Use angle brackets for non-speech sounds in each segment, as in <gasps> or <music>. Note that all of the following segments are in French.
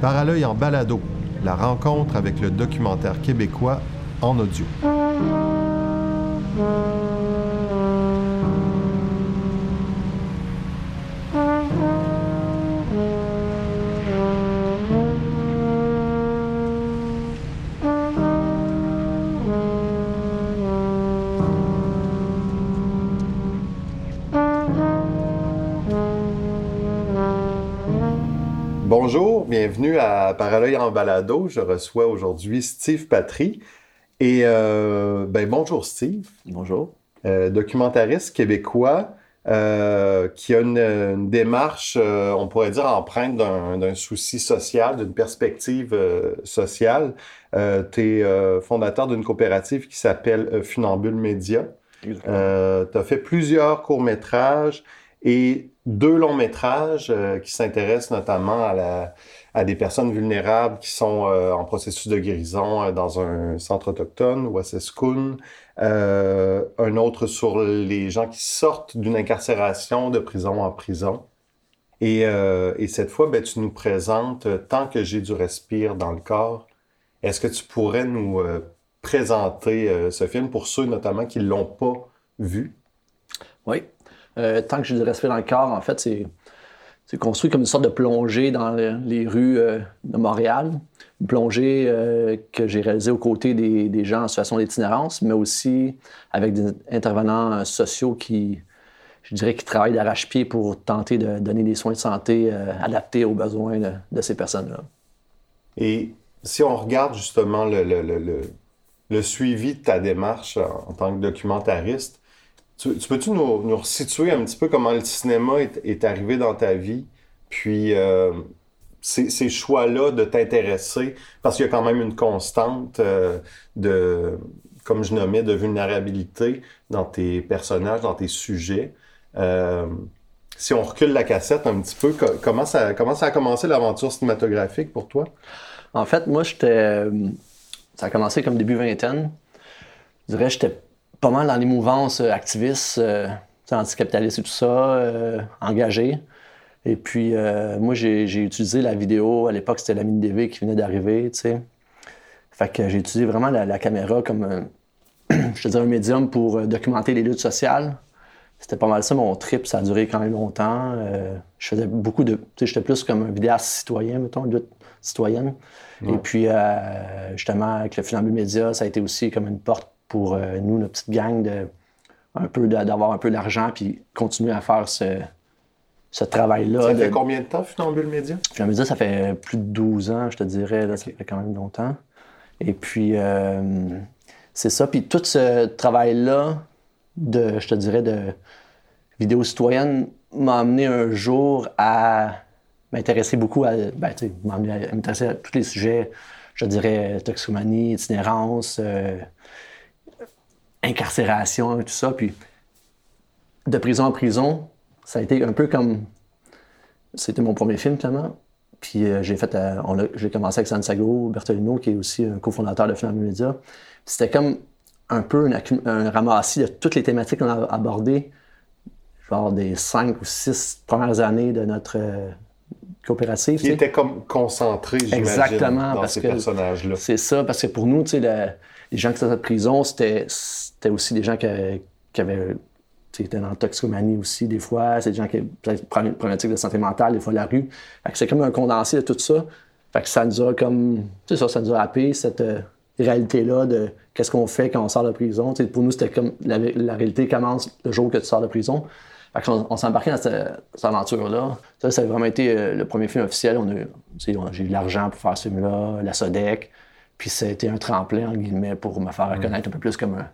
Paralœil en balado, la rencontre avec le documentaire québécois en audio. Bonjour, bienvenue à Paralœil en balado. Je reçois aujourd'hui Steve Patry. Et euh, ben, bonjour Steve. Bonjour. Euh, documentariste québécois euh, qui a une, démarche, on pourrait dire, empreinte d'un souci social, d'une perspective sociale. tu es fondateur d'une coopérative qui s'appelle Funambule Média. tu as fait plusieurs courts-métrages et deux longs métrages qui s'intéressent notamment à la, à des personnes vulnérables qui sont euh, en processus de guérison euh, dans un centre autochtone, Wasseskun. Euh, un autre sur les gens qui sortent d'une incarcération de prison en prison. Et, euh, et cette fois, ben, tu nous présentes Tant que j'ai du respire dans le corps. Est-ce que tu pourrais nous présenter ce film pour ceux notamment qui ne l'ont pas vu? Oui. Tant que j'ai du respire dans le corps, en fait, c'est construit comme une sorte de plongée dans les rues euh, de Montréal. Une plongée euh, que j'ai réalisée aux côtés des, gens en situation d'itinérance, mais aussi avec des intervenants euh, sociaux qui, je dirais, qui travaillent d'arrache-pied pour tenter de donner des soins de santé adaptés aux besoins de, ces personnes-là. Et si on regarde justement le, le, suivi de ta démarche en tant que documentariste, tu, peux-tu nous, nous resituer un petit peu comment le cinéma est, arrivé dans ta vie, puis euh, ces, choix-là de t'intéresser, parce qu'il y a quand même une constante euh, de, comme je nommais, de vulnérabilité dans tes personnages, dans tes sujets. Euh, si on recule la cassette un petit peu, comment ça, comment ça a commencé l'aventure cinématographique pour toi? En fait, moi, j'étais. Ça a commencé comme début vingtaine. Je dirais, j'étais pas mal dans les mouvances euh, activistes, euh, anticapitalistes et tout ça, euh, engagées. Et puis, moi, j'ai utilisé la vidéo. À l'époque, c'était la mine DV qui venait d'arriver, tu sais. Fait que j'ai utilisé vraiment la, caméra comme, <clears throat> je te dirais, un médium pour documenter les luttes sociales. C'était pas mal ça, mon trip. Ça a duré quand même longtemps. je faisais beaucoup de... Tu sais, j'étais plus comme un vidéaste citoyen, mettons, une lutte citoyenne. Et puis, justement, avec le Funambule Média, ça a été aussi comme une porte pour euh, nous, notre petite gang, de, un peu d'avoir un peu d'argent puis continuer à faire ce, ce travail-là. Ça fait combien de temps, Funambule Média? Funambule Média, ça fait plus de 12 ans, je te dirais. Là, Ça fait quand même longtemps. Et puis, euh, c'est ça. Puis tout ce travail-là, de, je te dirais, de vidéo citoyenne, m'a amené un jour à m'intéresser beaucoup à, ben, m'intéresser à tous les sujets, je dirais, toxicomanie, itinérance, euh, incarcération et tout ça. Puis de prison en prison, ça a été un peu comme. C'était mon premier film, clairement. Puis euh, j'ai fait. Euh, j'ai commencé avec Santiago Bertolino, qui est aussi un cofondateur de Film Media. C'était comme un peu un, ramassis de toutes les thématiques qu'on a abordées, genre des cinq ou six premières années de notre euh, coopérative. Qui était comme concentré, j'imagine, dans ces personnages-là. C'est ça, parce que pour nous, tu sais, les gens qui étaient en prison, c'était aussi des gens qui, avaient étaient dans la toxicomanie aussi, des fois. C'est des gens qui avaient des problématiques de santé mentale, des fois la rue. C'est comme un condensé de tout ça. Fait que ça nous a comme. Tu sais, ça, ça nous a happé, cette euh, réalité-là de qu'est-ce qu'on fait quand on sort de prison. pour nous, c'était comme la, réalité commence le jour que tu sors de prison. Fait qu'on on s'est embarqué dans cette, aventure-là. Ça, ça a vraiment été euh, le premier film officiel. On a, j'ai eu l'argent pour faire ce film-là, la SODEC. Puis ça a été un tremplin, en guillemets, pour me faire reconnaître un peu plus comme un,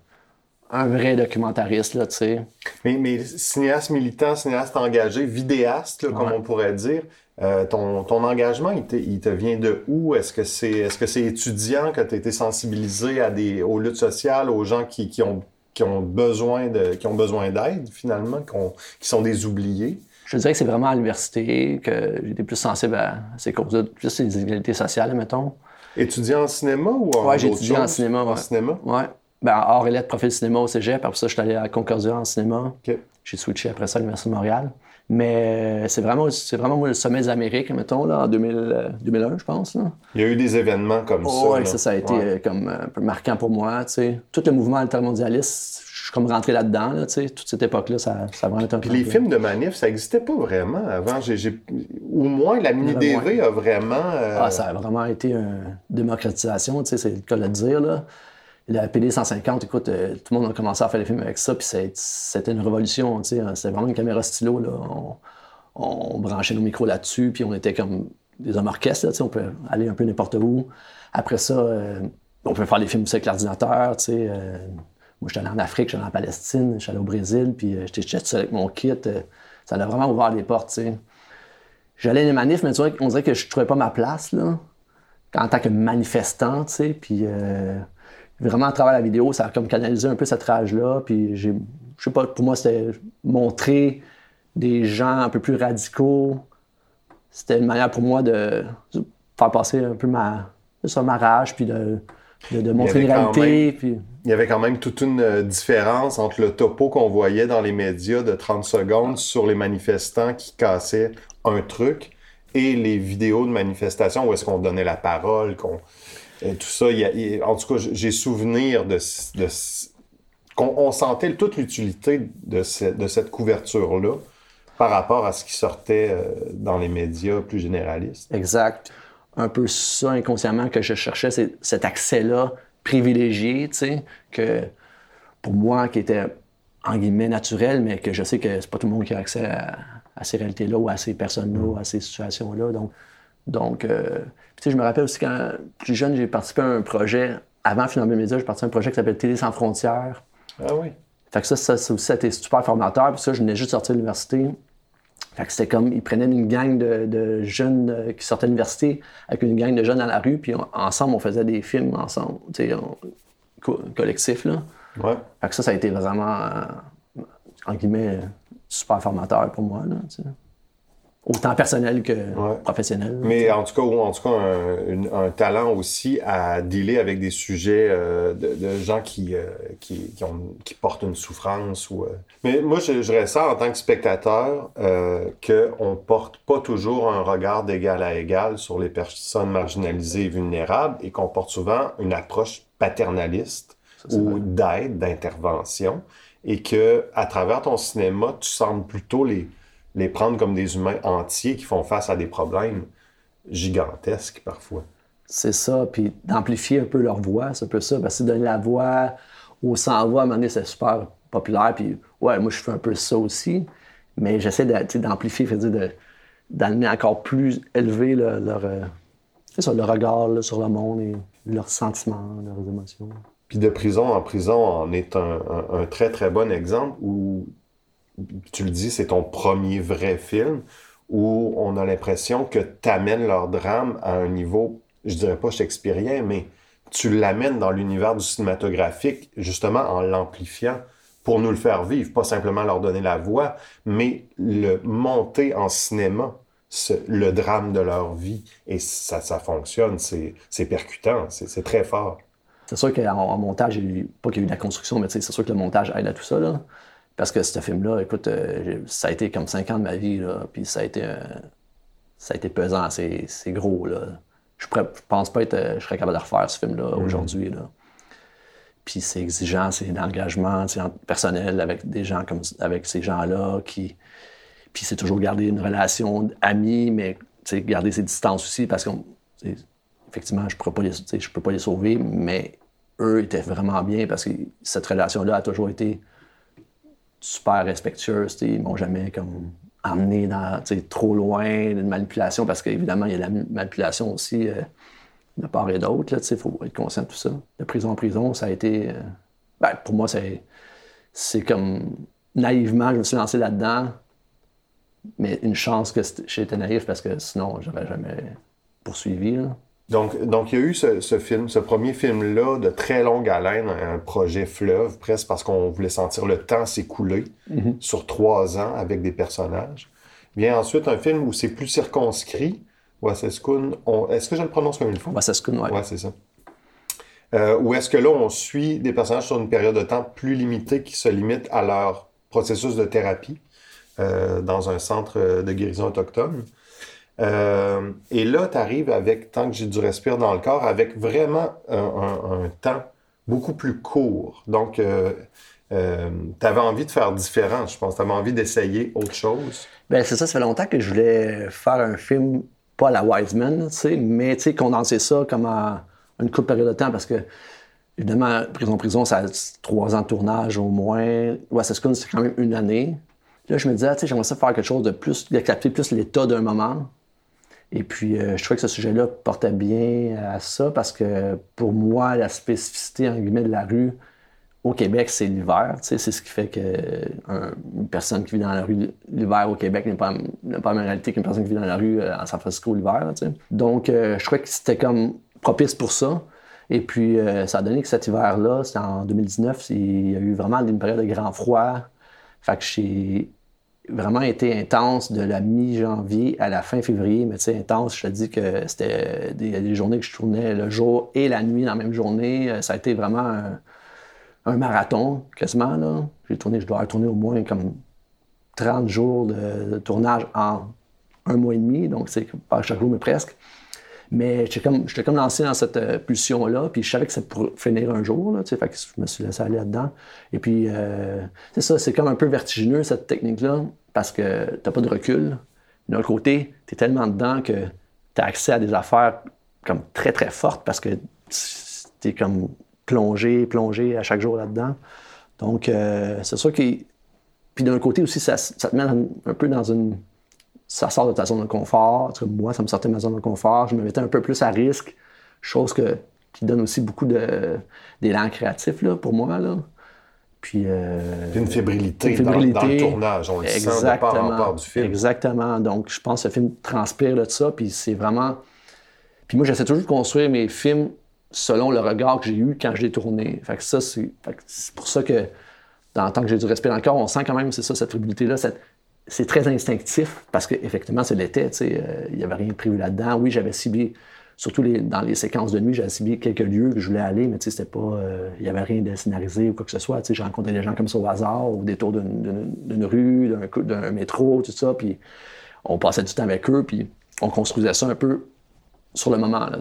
vrai documentariste, là, tu sais. Mais, mais, cinéaste militant, cinéaste engagé, vidéaste, comme on pourrait dire, euh, ton, ton, engagement, il te, il te, vient de où? Est-ce que c'est est -ce c'est étudiant que tu as été sensibilisé à des, aux luttes sociales, aux gens qui, qui ont, qui ont besoin de qui ont besoin d'aide, finalement, qui, sont des oubliés? Je dirais que c'est vraiment à l'université que j'étais plus sensible à ces causes-là, plus les inégalités sociales, mettons. Étudiant en cinéma ou en Ouais, j'ai étudié en cinéma. En cinéma? Ouais. Ben, hors lettres, profil cinéma au cégep. Après ça, je suis allé à Concordia en cinéma. J'ai switché après ça à l'Université de Montréal. Mais euh, c'est vraiment, c'est vraiment moi, le sommet des Amériques, mettons, là, en 2000, 2001, je pense. Là. Il y a eu des événements comme ça. Oui, ça, ça a été Ouais. euh, comme un peu marquant pour moi. tu sais. Tout le mouvement altermondialiste, je suis comme rentré là-dedans. Là, tu sais. Toute cette époque-là, ça, ça a vraiment été un Puis les films de manif, ça n'existait pas vraiment avant. J'ai, j'ai- Au moins, la mini-DV a vraiment... euh, Ah, ça a vraiment été une démocratisation, tu sais, c'est le cas de le dire. Là. La PD 150, écoute, euh, tout le monde a commencé à faire des films avec ça, puis c'était une révolution, tu sais. hein. C'était vraiment une caméra stylo, là. On, branchait nos micros là-dessus, puis on était comme des hommes orchestres, tu sais. On peut aller un peu n'importe où. Après ça, euh, on peut faire des films aussi avec l'ordinateur, tu sais. euh, moi, j'étais allé en Afrique, j'étais allé en Palestine, j'étais allé au Brésil, puis j'étais tout seul avec mon kit. ça a vraiment ouvert les portes, tu sais. J'allais les manifs, mais tu vois, on dirait que je trouvais pas ma place, là, en tant que manifestant, tu sais. Puis vraiment, à travers la vidéo, ça a comme canalisé un peu cette rage-là. Puis j'ai, je sais pas, pour moi, c'était montrer des gens un peu plus radicaux. C'était une manière pour moi de faire passer un peu ma, ça, ma rage, puis de, de, de montrer une réalité. Puis... Il y avait quand même toute une euh, différence entre le topo qu'on voyait dans les médias de 30 secondes sur les manifestants qui cassaient un truc et les vidéos de manifestation où est-ce qu'on donnait la parole, qu'on euh, tout ça. il y a- il- en tout cas, j'ai souvenir de, qu'on on sentait toute l'utilité de, ce- de cette couverture-là par rapport à ce qui sortait euh, dans les médias plus généralistes. Exact. Un peu ça inconsciemment que je cherchais, c'est cet accès-là privilégié, tu sais, que pour moi, qui était en guillemets naturel, mais que je sais que c'est pas tout le monde qui a accès à, à ces réalités-là ou à ces personnes-là, à ces situations-là. Donc, donc euh, sais, je me rappelle aussi quand plus jeune, j'ai participé à un projet, avant Finalement Média, j'ai participé à un projet qui s'appelle Télé sans frontières. Ah oui. Fait que ça, ça, ça aussi, ça a été super formateur. Puis ça, je venais juste de sortir de l'université. Fait que c'était comme, ils prenaient une gang de, de jeunes euh, qui sortaient de l'université avec une gang de jeunes dans la rue, puis on- ensemble, on faisait des films ensemble, tu sais, co- collectif, là. Ouais. Fait que ça, ça a été vraiment, euh, en guillemets, super formateur pour moi, là. Autant personnel que professionnel. Mais en tout cas, ou en tout cas, un, talent aussi à dealer avec des sujets euh, de, de gens qui, euh, qui, qui ont- qui portent une souffrance. Ou, euh. Mais moi, je, je ressens en tant que spectateur qu'on ne porte pas toujours un regard d'égal à égal sur les personnes marginalisées et vulnérables et qu'on porte souvent une approche paternaliste Ça, ou d'aide, d'intervention, et que à travers ton cinéma, tu sembles plutôt les, les prendre comme des humains entiers qui font face à des problèmes gigantesques parfois. C'est ça, puis d'amplifier un peu leur voix, c'est un peu ça. Parce que donner la voix aux sans-voix, à un moment donné, c'est super populaire. Puis, ouais, moi, je fais un peu ça aussi. Mais j'essaie d'amplifier, c'est-à-dire d'amener encore plus élevé leur, euh, ça, leur regard là, sur le monde et leurs sentiments, leurs émotions. Puis de prison en prison en est un, un- un très très bon exemple où, tu le dis, c'est ton premier vrai film où on a l'impression que tu amènes leur drame à un niveau, je dirais pas shakespearien, mais tu l'amènes dans l'univers du cinématographique justement en l'amplifiant pour nous le faire vivre, pas simplement leur donner la voix, mais le monter en cinéma, ce- le drame de leur vie. Et ça, ça fonctionne, c'est percutant, c'est très fort. C'est sûr qu'en en montage, pas qu'il y a eu de la construction, mais c'est sûr que le montage aide à tout ça. Là. Parce que ce film-là, écoute, euh, ça a été comme cinq ans de ma vie, là, puis ça a été, euh, ça a été pesant, c'est c'est gros. Là. Je, pourrais- je pense pas être, euh, je serais capable de refaire ce film-là aujourd'hui. Là. Puis c'est exigeant, c'est l'engagement personnel avec des gens comme avec ces gens-là qui. Puis c'est toujours garder une relation amie, mais garder ses distances aussi parce que effectivement, je ne pas les, je peux pas les sauver, mais eux étaient vraiment bien parce que cette relation-là a toujours été super respectueuse. tu sais, Ils m'ont jamais comme emmené dans, trop loin d'une manipulation parce qu'évidemment, il y a la manipulation aussi euh, de part et d'autre. Il faut être conscient de tout ça. De prison en prison, ça a été. euh, ben, pour moi, c'est, comme naïvement, je me suis lancé là-dedans. Mais une chance que j'étais naïf parce que sinon, j'aurais jamais poursuivi. là. Donc, donc, il y a eu ce, ce film, ce premier film-là de très longue haleine, un projet fleuve, presque parce qu'on voulait sentir le temps s'écouler sur trois ans avec des personnages. Vient ensuite un film où c'est plus circonscrit. Wasseskun, on... est-ce que je le prononce comme il faut? Wasseskun, ouais. Ouais, c'est ça. Euh, ou est-ce que là, on suit des personnages sur une période de temps plus limitée qui se limite à leur processus de thérapie? dans un centre de guérison autochtone. Et là, tu arrives avec, tant que j'ai du respire dans le corps, avec vraiment un, temps beaucoup plus court. Donc, tu avais envie de faire différent, je pense. Tu avais envie d'essayer autre chose. Ben c'est ça, ça fait longtemps que je voulais faire un film, pas à la Wiseman, mais condenser ça comme à une courte période de temps parce que, évidemment, Prison Prison, ça a trois ans de tournage au moins. Wassascoon, c'est quand même une année. Là, je me disais, tu sais, j'aimerais ça faire quelque chose de plus, de capter plus l'état d'un moment. Et puis, euh, je trouvais que ce sujet-là portait bien à ça parce que pour moi, la spécificité, guillemets, de la rue, au Québec, c'est l'hiver. C'est ce qui fait qu'une personne qui vit dans la rue l'hiver au Québec n'est pas, pas la même réalité qu'une personne qui vit dans la rue euh, en San Francisco l'hiver. Donc, euh, je crois que c'était comme propice pour ça. Et puis, ça a donné que cet hiver-là, c'était en 2019, il y a eu vraiment une période de grand froid. Fait que j'ai vraiment été intense de la mi-janvier à la fin février. Mais tu sais, intense, je te dis que c'était des, journées que je tournais le jour et la nuit dans la même journée. Ça a été vraiment un, marathon, quasiment. Là. J'ai tourné, je dois avoir tourné au moins comme 30 jours de, tournage en un mois et demi, donc c'est pas chaque jour, mais presque. Mais j'étais comme, comme lancé dans cette euh, pulsion-là, puis je savais que ça pourrait finir un jour, là, fait que je me suis laissé aller là-dedans. Et puis, euh, c'est ça, c'est comme un peu vertigineux, cette technique-là, parce que t'as pas de recul. D'un côté, tu es tellement dedans que tu as accès à des affaires comme très, très fortes, parce que tu es comme plonger, plonger à chaque jour là-dedans. Donc, euh, c'est sûr que. Puis d'un côté aussi, ça, te met un peu dans une. Ça sort de ta zone de confort. moi, ça me sortait de ma zone de confort. Je me mettais un peu plus à risque, chose que, qui donne aussi beaucoup d'élan créatif là, pour moi. Là. Puis, euh, une, fébrilité une fébrilité dans, le tournage, on le exactement, sent de part du film. Exactement. Donc, je pense que ce film transpire de ça, puis c'est vraiment... Puis moi, j'essaie toujours de construire mes films selon le regard que j'ai eu quand je l'ai tourné. Fait que ça, c'est, pour ça que, dans, tant que j'ai du respect dans le corps, on sent quand même, c'est ça, cette fébrilité-là, c'est très instinctif, parce qu'effectivement, c'est l'été, euh, il n'y avait rien de prévu là-dedans. Oui, j'avais ciblé, surtout dans les séquences de nuit, j'avais ciblé quelques lieux que je voulais aller, mais c'était pas, euh, il n'y avait rien de scénarisé ou quoi que ce soit. J'ai rencontré des gens comme ça au hasard, au détour d'une rue, d'un métro, tout ça, puis on passait du temps avec eux, puis on construisait ça un peu sur le moment, là,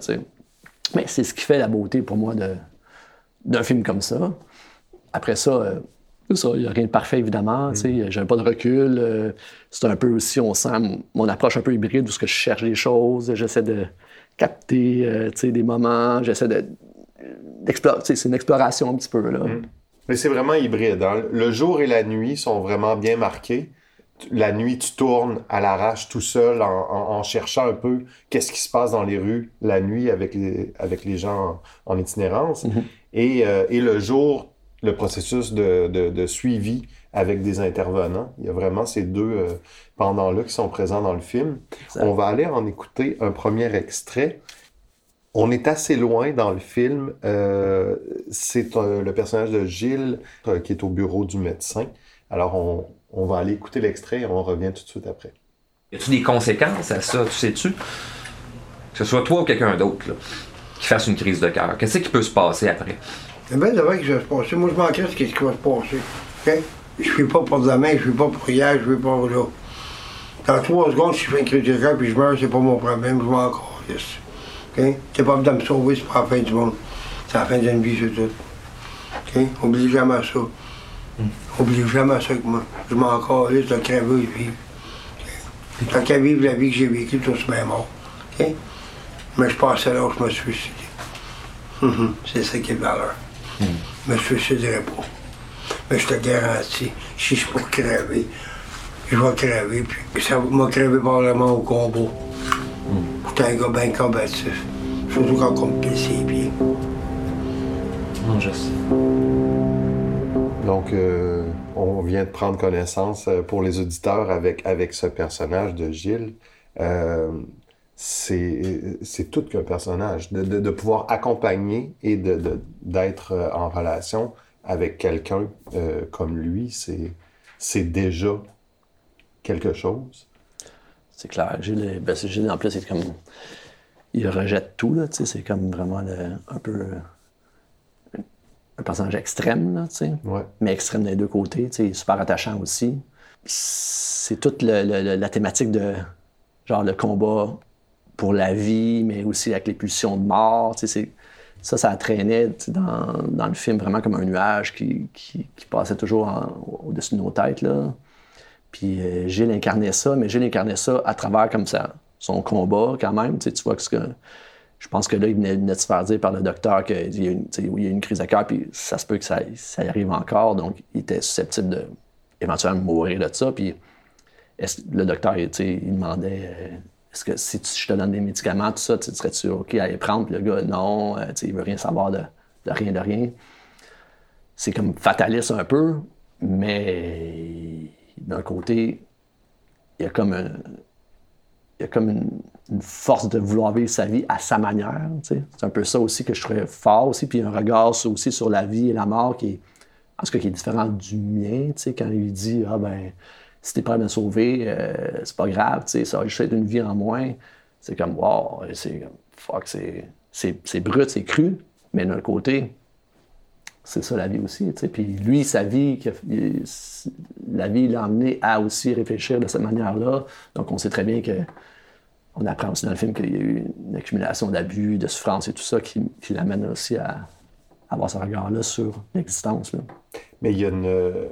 mais c'est ce qui fait la beauté pour moi d'un film comme ça. Après ça, euh, il n'y a rien de parfait, évidemment. Mm. Je J'ai pas de recul. Euh, c'est un peu aussi, on sent mon approche un peu hybride où ce que je cherche les choses. J'essaie de capter euh, des moments. J'essaie de. c'est une exploration un petit peu. Là. Mm. Mais c'est vraiment hybride. Hein. Le jour et la nuit sont vraiment bien marqués la nuit, tu tournes à l'arrache tout seul en, cherchant un peu qu'est-ce qui se passe dans les rues la nuit avec les, avec les gens en, itinérance. Mhm. Euh, et, le jour, le processus de, suivi avec des intervenants. Il y a vraiment ces deux euh, pendant-là qui sont présents dans le film. On va aller en écouter un premier extrait. On est assez loin dans le film. Euh, c'est le personnage de Gilles qui est au bureau du médecin. Alors, on, on va aller écouter l'extrait et on revient tout de suite après. Y a-tu des conséquences à ça, tu sais-tu? Que ce soit toi ou quelqu'un d'autre qui fasse une crise de cœur. Qu'est-ce qui peut se passer après? Eh bien, d'abord, que ça va se passer. Moi, je m'en ce qui va se passer. OK? Je ne suis pas pour demain, je ne suis pas pour hier, je ne suis pas pour là. Dans trois secondes, si je fais une crise de cœur puis je meurs, c'est pas mon problème, je m'en encore. OK? T'es pas de me sauver, c'est pas la fin du monde. C'est la fin d'une vie, c'est tout. OK? Oublie jamais ça. Oublie jamais ça que moi. Je m'en calisse crever et vivre. Tant qu'à vivre la vie que j'ai vécue, tout se met mort. Mais je passais là où je me suis suicidé. Mhm. <laughs> C'est ça qui est valeur. Mm. Je me suiciderai pas. Mais je te garantis, si je pour crever, je vais crever, puis ça m'a crevé probablement au combat. Mm. J'étais un gars bien combatif. Surtout quand on me pisse ses pieds. Non, je sais. Donc, euh, on vient de prendre connaissance euh, pour les auditeurs avec, avec ce personnage de Gilles. Euh, c'est tout qu'un personnage. De, de, pouvoir accompagner et d'être de, en relation avec quelqu'un comme lui, c'est déjà quelque chose. C'est clair. Gilles, ben Gilles, en plus, c'est comme. Il rejette tout, là, c'est comme vraiment un peu un personnage extrême, là, tu sais. Mais extrême des deux côtés, tu sais, super attachant aussi. c'est toute le- le- le- la thématique de genre le combat pour la vie, mais aussi avec les pulsions de mort. Ça, ça traînait dans, le film vraiment comme un nuage qui, passait toujours au-dessus de nos têtes. Là. Puis euh, Gilles incarnait ça, mais Gilles incarnait ça à travers comme ça, son combat quand même. Tu vois que. Je pense que là, il venait, de se faire dire par le docteur qu'il y a une, une crise de cœur, puis ça se peut que ça, arrive encore. Donc, il était susceptible de éventuellement mourir de ça. Puis le docteur, il demandait est-ce que si tu- je te donne des médicaments, tout ça, tu serais-tu OK à les prendre? Puis le gars, non, euh, il veut rien savoir de, rien, de rien. C'est comme fataliste un peu, mais d'un côté, il y a comme un- y a comme une, force de vouloir vivre sa vie à sa manière. C'est un peu ça aussi que je trouvais fort aussi. Puis un regard aussi sur la vie et la mort qui est, en tout cas, qui est différent du mien. Quand il dit Ah ben, si t'es prêt à me sauver, euh, c'est pas grave, tu sais, ça va juste une vie en moins. C'est comme Wow, c'est comme fuck, c'est, brut, c'est cru. Mais d'un côté, c'est ça la vie aussi. tu. Puis lui, sa vie, la vie l'a amené à aussi réfléchir de cette manière-là. Donc on sait très bien que on apprend aussi dans le film qu'il y a eu une accumulation d'abus, de souffrance et tout ça qui, qui l'amène aussi à avoir ce regard-là sur l'existence. Mais il y a une, euh,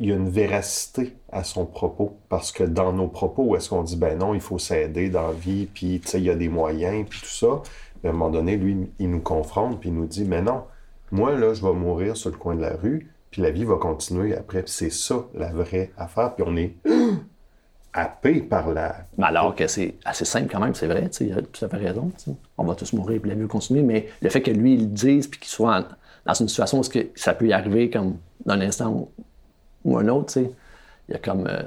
il y a une véracité à son propos. Parce que dans nos propos, où est-ce qu'on dit, ben non, il faut s'aider dans la vie, puis il y a des moyens, puis tout ça. Mais à un moment donné, lui, il nous confronte, puis il nous dit, mais non, moi, là, je vais mourir sur le coin de la rue, puis la vie va continuer après. C'est ça, la vraie affaire. Puis on est <clears throat> happé par la... Alors que c'est assez simple quand même, c'est vrai, tu sais, il a tout fait raison. On va tous mourir, puis la vie va continuer, mais le fait que lui, il le dise, puis qu'il soit dans une situation où que ça peut y arriver comme d'un instant ou, ou un autre, tu sais, il y a comme... euh,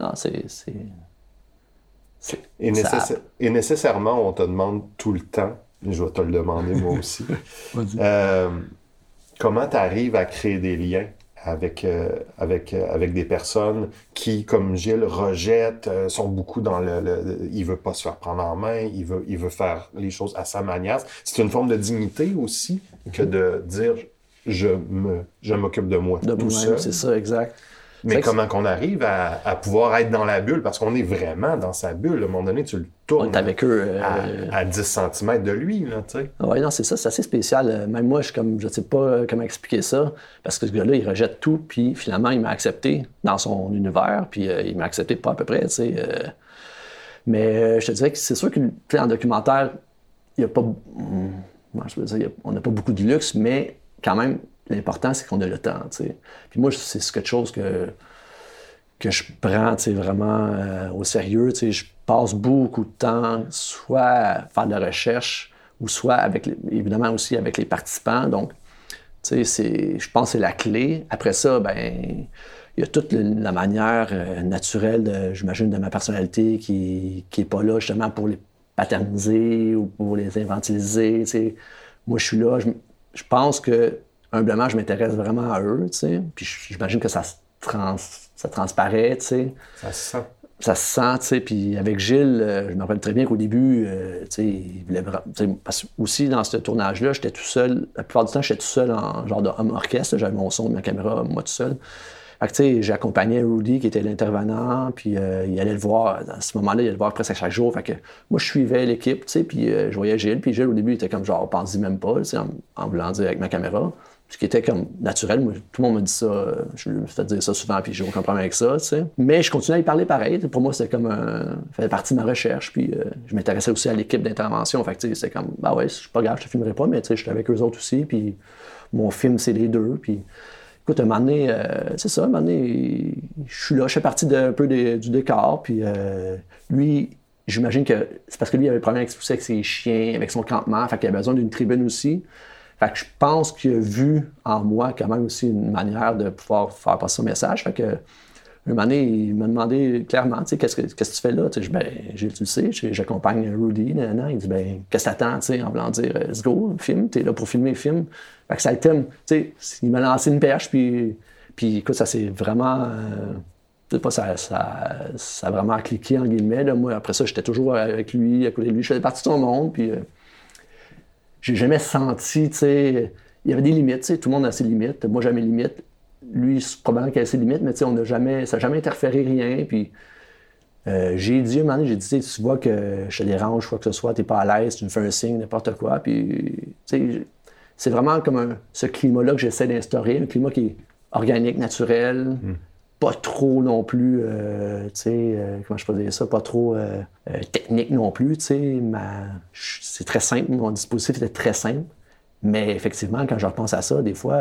non, c'est... Et, et nécessairement, on te demande tout le temps, et je vais te le demander moi aussi, <laughs> euh, comment tu arrives à créer des liens avec, euh, avec, euh, avec des personnes qui, comme Gilles, rejettent, euh, sont beaucoup dans le, le- Il veut pas se faire prendre en main, il veut, il veut faire les choses à sa manière? C'est une forme de dignité aussi que de dire je me je m'occupe de moi de tout c'est ça, exact. Mais comment qu'on arrive à, à pouvoir être dans la bulle? Parce qu'on est vraiment dans sa bulle. À un moment donné, tu le On tournes est avec eux. euh, à, à 10 cm de lui, là, tu sais. Oui, non, c'est ça, c'est assez spécial. Euh, Même moi, je comme je sais pas euh, comment expliquer ça, parce que ce gars-là, il rejette tout, puis finalement, il m'a accepté dans son univers, puis euh, il m'a accepté pas à peu près, tu sais. euh. Mais je te dirais que c'est sûr que, tu sais, en documentaire, il n'y a pas... hum, comment je veux dire, on n'a pas beaucoup de luxe, mais quand même, l'important, c'est qu'on a le temps. Puis moi, c'est quelque chose que que je prends vraiment euh, au sérieux. Je passe beaucoup de temps soit à faire de la recherche ou soit avec, évidemment aussi avec les participants. Donc, je pense que c'est la clé. Après ça, ben il y a toute la manière euh, naturelle, j'imagine, de ma personnalité qui n'est pas là justement pour les paterniser ou pour les infantiliser. Moi, je suis là, je pense que, humblement, je m'intéresse vraiment à eux. tu sais. Puis j'imagine que ça, se trans, ça transparaît. tu sais Ça se sent. ça se sent, tu sais. Puis avec Gilles, euh, je me rappelle très bien qu'au début, euh, tu sais, il voulait parce que aussi dans ce tournage-là, j'étais tout seul. La plupart du temps, j'étais tout seul en genre de home orchestre. J'avais mon son, ma caméra, moi tout seul. Fait que, tu sais, j'accompagnais Rudy, qui était l'intervenant, puis euh, il allait le voir. À ce moment-là, il allait le voir presque chaque jour. Fait que moi, je suivais l'équipe, tu sais, puis euh, je voyais Gilles. Puis Gilles, au début, il était comme genre, pense-y même pas, tu sais, en, voulant dire avec ma caméra. Ce qui était comme naturel. Tout le monde me dit ça. Je me fais dire ça souvent, puis j'ai aucun problème avec ça, tu sais. Mais je continuais à y parler pareil. Pour moi, c'était comme un... faisait partie de ma recherche. Puis euh, je m'intéressais aussi à l'équipe d'intervention. Fait que, tu sais, c'était comme, bah ouais, c'est pas grave, je te filmerai pas, mais tu sais, j'étais avec eux autres aussi. Puis mon film, c'est les deux. Puis écoute, un moment donné, euh, c'est ça, un je suis là, je fais partie de- un peu du décor. Puis euh, lui, j'imagine que c'est parce que lui, il avait problème avec, avec ses chiens, avec son campement. Fait qu'il avait besoin d'une tribune aussi. Fait que je pense qu'il a vu en moi quand même aussi une manière de pouvoir faire passer son message. Fait que, il m'a demandé clairement, tu sais, qu'est-ce que, qu'est-ce que tu fais là? Tu sais, ben, tu sais, j'accompagne Rudy, nanana. Il dit, ben, qu'est-ce que t'attends, tu sais, en voulant dire, let's go, film, t'es là pour filmer film. Que ça a tu sais, il m'a lancé une perche, puis, puis écoute, ça s'est vraiment, euh, sais pas, ça, ça, ça a vraiment cliqué, en guillemets, là. Moi, après ça, j'étais toujours avec lui, à côté de lui, je faisais partie de son monde, puis... euh, j'ai jamais senti, tu sais, il y avait des limites, tu sais, tout le monde a ses limites, moi j'ai mes limites. Lui, c'est probablement qu'il a ses limites, mais tu sais, on n'a jamais, ça n'a jamais interféré rien. Puis euh, j'ai dit, un moment donné, j'ai dit, tu vois que je te dérange, quoi que ce soit, tu n'es pas à l'aise, tu me fais un signe, n'importe quoi. Puis, tu sais, c'est vraiment comme un- ce climat-là que j'essaie d'instaurer, un climat qui est organique, naturel, pas trop non plus, euh, tu sais, euh, comment je peux dire ça, pas trop euh, euh, technique non plus, C'est très simple, mon dispositif était très simple. Mais effectivement, quand je repense à ça, des fois,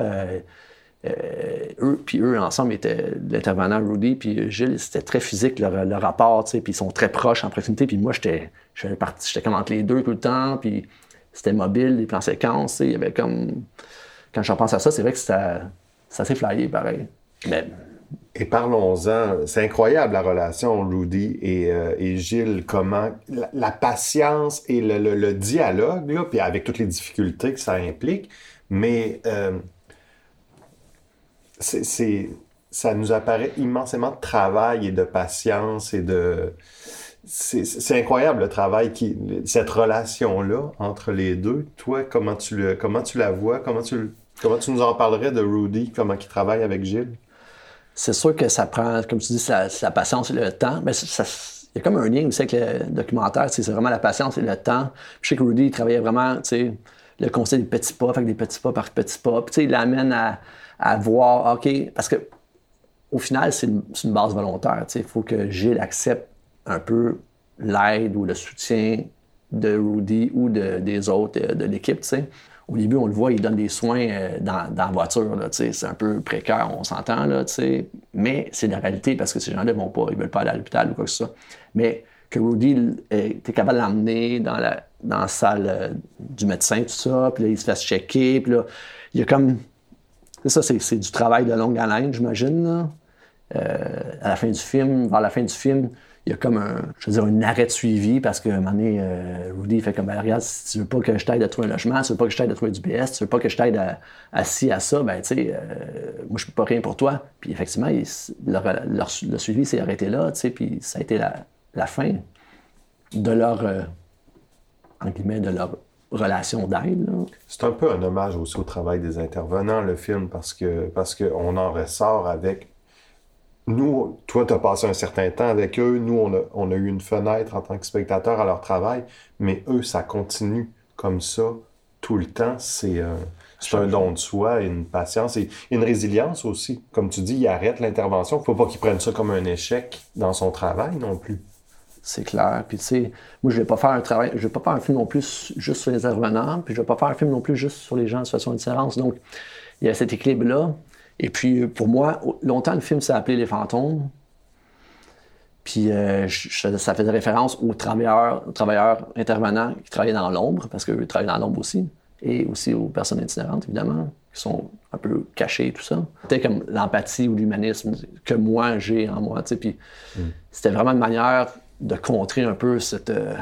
eux, puis eux ensemble étaient l'intervenant Rudy puis Gilles, c'était très physique leur, leur rapport, puis ils sont très proches en proximité. Puis moi, j'étais, j'étais comme entre les deux tout le temps, puis c'était mobile, les plans séquences, il y avait comme, quand je repense à ça, c'est vrai que c'était, c'est assez flyé, pareil. Mais Et parlons-en, c'est incroyable la relation Rudy et, euh, et Gilles, comment la, patience et le, le- le dialogue, là, puis avec toutes les difficultés que ça implique, mais euh, c'est- ça nous apparaît immensément de travail et de patience et de... C'est incroyable le travail, qui, cette relation-là entre les deux. Toi, comment tu, le, comment tu la vois? Comment tu, comment tu nous en parlerais de Rudy? Comment il travaille avec Gilles? c'est sûr que ça prend, comme tu dis, la, la patience et le temps. Mais il y a comme un lien aussi avec le documentaire. C'est vraiment la patience et le temps. Je sais que Rudy, il travaillait vraiment, le conseil des petits pas, fait des petits pas par petits pas. Puis il l'amène à, à voir, OK, parce que au final, c'est une, base volontaire. Il faut que Gilles accepte un peu l'aide ou le soutien de Rudy ou de- des autres euh, de l'équipe. Au début, on le voit, il donne des soins euh, dans, dans la voiture. C'est un peu précaire, on s'entend, mais c'est la réalité parce que ces gens-là ne vont pas, ils veulent pas aller à l'hôpital ou quoi que ce soit. Mais que Rudy était capable de l'emmener dans la, dans la salle euh, du médecin, tout ça, puis là, il se fait checker, puis là, il y a comme ça, c'est, du travail de longue haleine, j'imagine. Euh, à la fin du film, vers la fin du film, il y a comme un, je veux dire, un arrêt de suivi parce qu'à un moment donné, euh, Rudy fait comme, Ben, regarde, si tu veux pas que je t'aide à trouver un logement, si tu veux pas que je t'aide à trouver du BS, tu veux pas que je t'aide à, ci, à ça, ben, tu sais, euh, moi, je peux pas rien pour toi. Puis effectivement, le suivi s'est arrêté là, tu sais, puis ça a été la, fin de leur, guillemets, de leur relation d'aide. C'est un peu un hommage aussi au travail des intervenants, le film, parce que parce qu'on en ressort avec. Nous, toi, tu as passé un certain temps avec eux. Nous, on a, on a eu une fenêtre en tant que spectateur à leur travail, mais eux, ça continue comme ça tout le temps. C'est un don de soi, une patience et une résilience aussi. Comme tu dis, il arrête l'intervention. faut pas qu'ils prennent ça comme un échec dans son travail non plus. C'est clair. Puis, tu sais, moi, je vais pas faire un travail, je vais pas faire un film non plus juste sur les intervenants, puis je vais pas faire un film non plus juste sur les gens en situation de différence. Donc, il y a cet équilibre-là. Et puis, pour moi, longtemps, le film s'est appelé Les Fantômes. Puis, euh, je- ça faisait référence aux travailleurs, aux travailleurs intervenants qui travaillaient dans l'ombre, parce qu'eux travaillent dans l'ombre aussi. Et aussi aux personnes itinérantes, évidemment, qui sont un peu cachées et tout ça. C'était comme l'empathie ou l'humanisme que moi, j'ai en moi, tu sais. Puis, c'était vraiment une manière de contrer un peu cette, euh,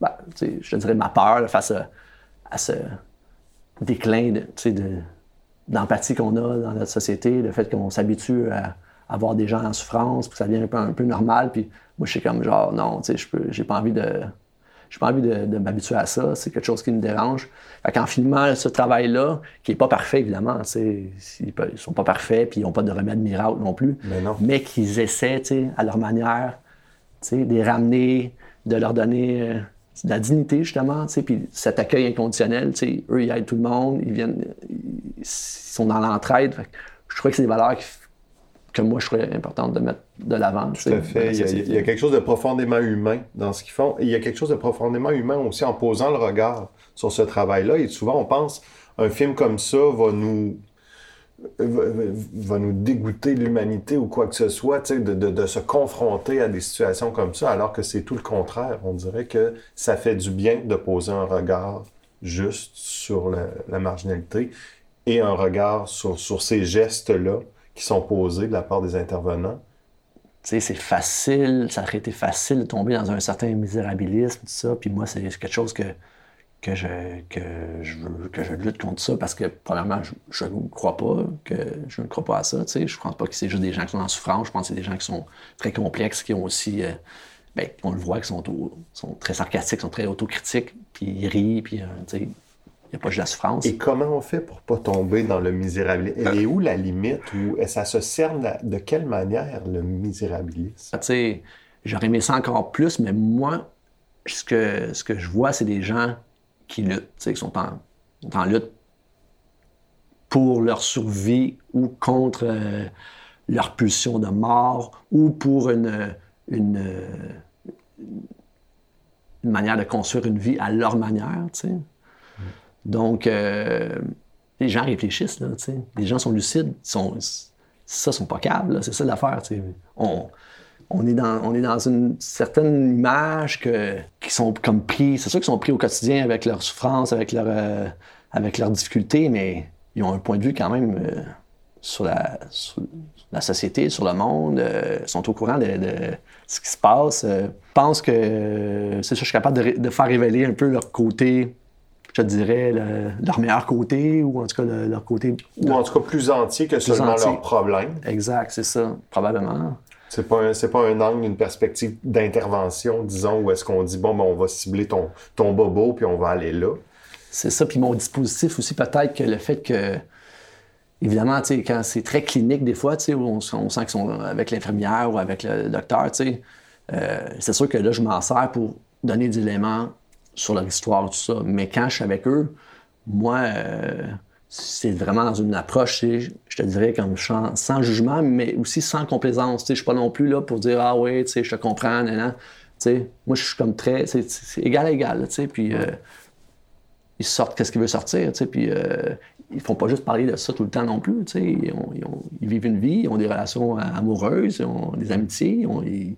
ben, je te dirais, ma peur là, face à, à ce déclin de, tu sais, de- d'empathie qu'on a dans notre société, le fait qu'on s'habitue à, à voir des gens en souffrance, puis que ça devient un peu, un peu normal. Puis moi, je suis comme genre, non, je j'ai pas envie de. J'ai pas envie de, de m'habituer à ça, c'est quelque chose qui me dérange. Fait qu'en filmant ce travail-là, qui n'est pas parfait évidemment, ils ne sont pas parfaits, puis ils n'ont pas de remède miracle non plus, Mais mais qu'ils essaient, à leur manière, sais, de les ramener, de leur donner euh, de la dignité, justement, tu sais, puis cet accueil inconditionnel, tu sais, eux, ils aident tout le monde, ils viennent, ils sont dans l'entraide. Je crois que c'est des valeurs qui- que moi, je trouvais importantes de mettre de l'avant. Tout à fait. Il y, a, il y a quelque chose de profondément humain dans ce qu'ils font. Et il y a quelque chose de profondément humain aussi en posant le regard sur ce travail-là. Et souvent, on pense un film comme ça va nous va, va nous dégoûter l'humanité ou quoi que ce soit, de, de- de se confronter à des situations comme ça, alors que c'est tout le contraire. On dirait que ça fait du bien de poser un regard juste sur la, marginalité et un regard sur, sur ces gestes-là qui sont posés de la part des intervenants. c'est facile, ça aurait été facile de tomber dans un certain misérabilisme, tout ça. Puis moi, c'est quelque chose que, que, je, que, je veux, que je lutte contre ça parce que, premièrement, je ne crois pas que je ne crois pas à ça. Tu sais. Je pense pas que c'est juste des gens qui sont en souffrance. Je pense que c'est des gens qui sont très complexes, qui ont aussi. euh, ben, on le voit, qui sont, très sarcastiques, sont très autocritiques, puis ils rient, puis euh, tu sais, n'y a pas juste la souffrance. Et comment on fait pour pas tomber dans le misérabilisme? Elle est où la limite? Ou ça se cerne de quelle manière, le misérabilisme? Tu sais, j'aurais aimé ça encore plus, mais moi, ce que, ce que je vois, c'est des gens qui luttent, qui sont en, lutte pour leur survie ou contre euh, leur pulsion de mort ou pour une, manière de construire une vie à leur manière. Donc, euh, les gens réfléchissent. Les gens sont lucides, sont, ça, sont pas câbles, c'est ça l'affaire, on est, dans, on est dans une certaine image que, qui sont comme pris, c'est sûr qu'ils sont pris au quotidien avec leur souffrance, avec leur, euh, avec leurs difficultés, mais ils ont un point de vue quand même euh, sur, la, sur la société, sur le monde, euh, sont au courant de, de ce qui se passe. Euh, je pense que c'est ça, je suis capable de, de, faire révéler un peu leur côté, je te dirais, le, leur meilleur côté, ou en tout cas le, leur côté. Ou en tout cas plus entier que seulement leurs problèmes. Exact, c'est ça, probablement. C'est pas, un, c'est pas un angle, une perspective d'intervention, disons, où est-ce qu'on dit, bon, ben, on va cibler ton, ton bobo, puis on va aller là. C'est ça, puis mon dispositif aussi, peut-être que le fait que évidemment, quand c'est très clinique, des fois, où on, on sent qu'ils sont avec l'infirmière ou avec le docteur, euh, c'est sûr que là, je m'en sers pour donner des éléments sur leur histoire, tout ça. Mais quand je suis avec eux, moi, euh, c'est vraiment dans une approche, je te dirais, comme sans, sans, jugement, mais aussi sans complaisance. Je suis pas non plus là pour dire Ah oui, je te comprends, nan, Moi, je suis comme très. C'est égal à égal, puis. Euh, ils sortent qu'est-ce qu'ils veulent sortir, puis euh, ils font pas juste parler de ça tout le temps non plus, ils, ont, ils, ont, ils, vivent une vie, ils ont des relations amoureuses, ils ont des amitiés, ils ont, ils,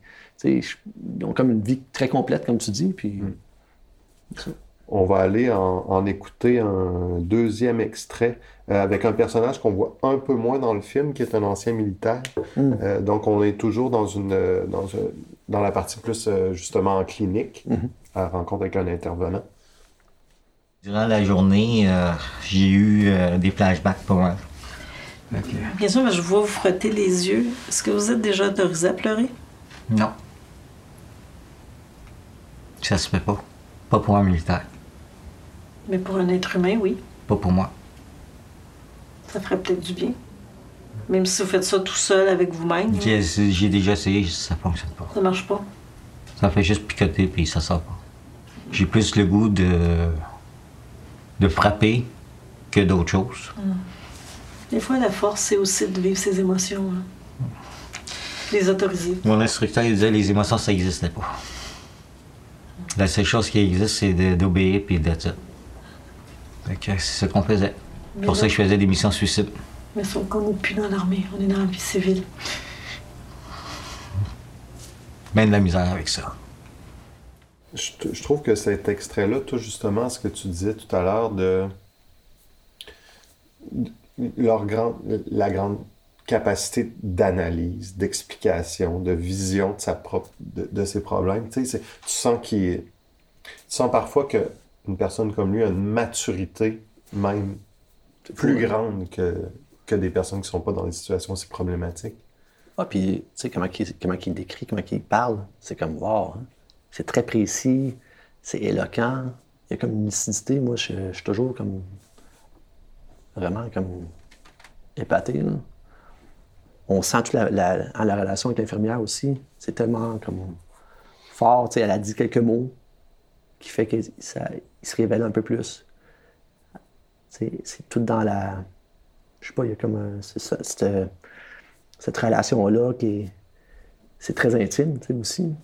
ont comme une vie très complète, comme tu dis, puis... Mm. On va aller en, en, écouter un deuxième extrait euh, avec un personnage qu'on voit un peu moins dans le film, qui est un ancien militaire. Mm. Euh, donc, on est toujours dans, une, dans, une, dans la partie plus, euh, justement, en clinique, mm -hmm. à rencontre avec un intervenant. Durant la journée, euh, j'ai eu euh, des flashbacks pour moi. Okay. Bien sûr, mais je vois vous frotter les yeux. Est-ce que vous êtes déjà autorisé à pleurer? Non. Ça se fait pas. Pas pour un militaire. Mais pour un être humain, oui. Pas pour moi. Ça ferait peut-être du bien. Même si vous faites ça tout seul avec vous-même. J'ai déjà essayé, ça fonctionne pas. Ça marche pas. Ça fait juste picoter puis ça sort pas. J'ai plus le goût de de frapper que d'autres choses. Mmh. Des fois, la force, c'est aussi de vivre ses émotions. Hein. Les autoriser. Mon instructeur il disait les émotions, ça n'existait pas. La seule chose qui existe, c'est d'obéir et d'être C'est ce qu'on faisait. C'est pour ça que je faisais des missions suicides. Mais sauf qu'on n'est plus dans l'armée, on est dans la vie civile. Même de la misère avec ça. Je, je, trouve que cet extrait-là, tout justement, ce que tu disais tout à l'heure de, leur grand, la grande capacité d'analyse, d'explication, de vision de, sa propre, de, de ses problèmes. Tu, sais, tu sens qu'il tu sens parfois qu'une personne comme lui a une maturité même plus grande que, que des personnes qui ne sont pas dans des situations aussi problématiques. Ah, puis, tu sais, comment il, comment il décrit, comment il parle, c'est comme voir. Hein? C'est très précis, c'est éloquent. Il y a comme une lucidité. Moi, je, je suis toujours comme. vraiment comme. épaté. Là. On sent toute la, la, la relation avec l'infirmière aussi. C'est tellement comme. fort. Tu sais, elle a dit quelques mots qui fait qu'il se révèle un peu plus. C'est tout dans la. Je sais pas, il y a comme. Un, ça, cette, cette relation-là qui est. C'est très intime, tu sais, aussi.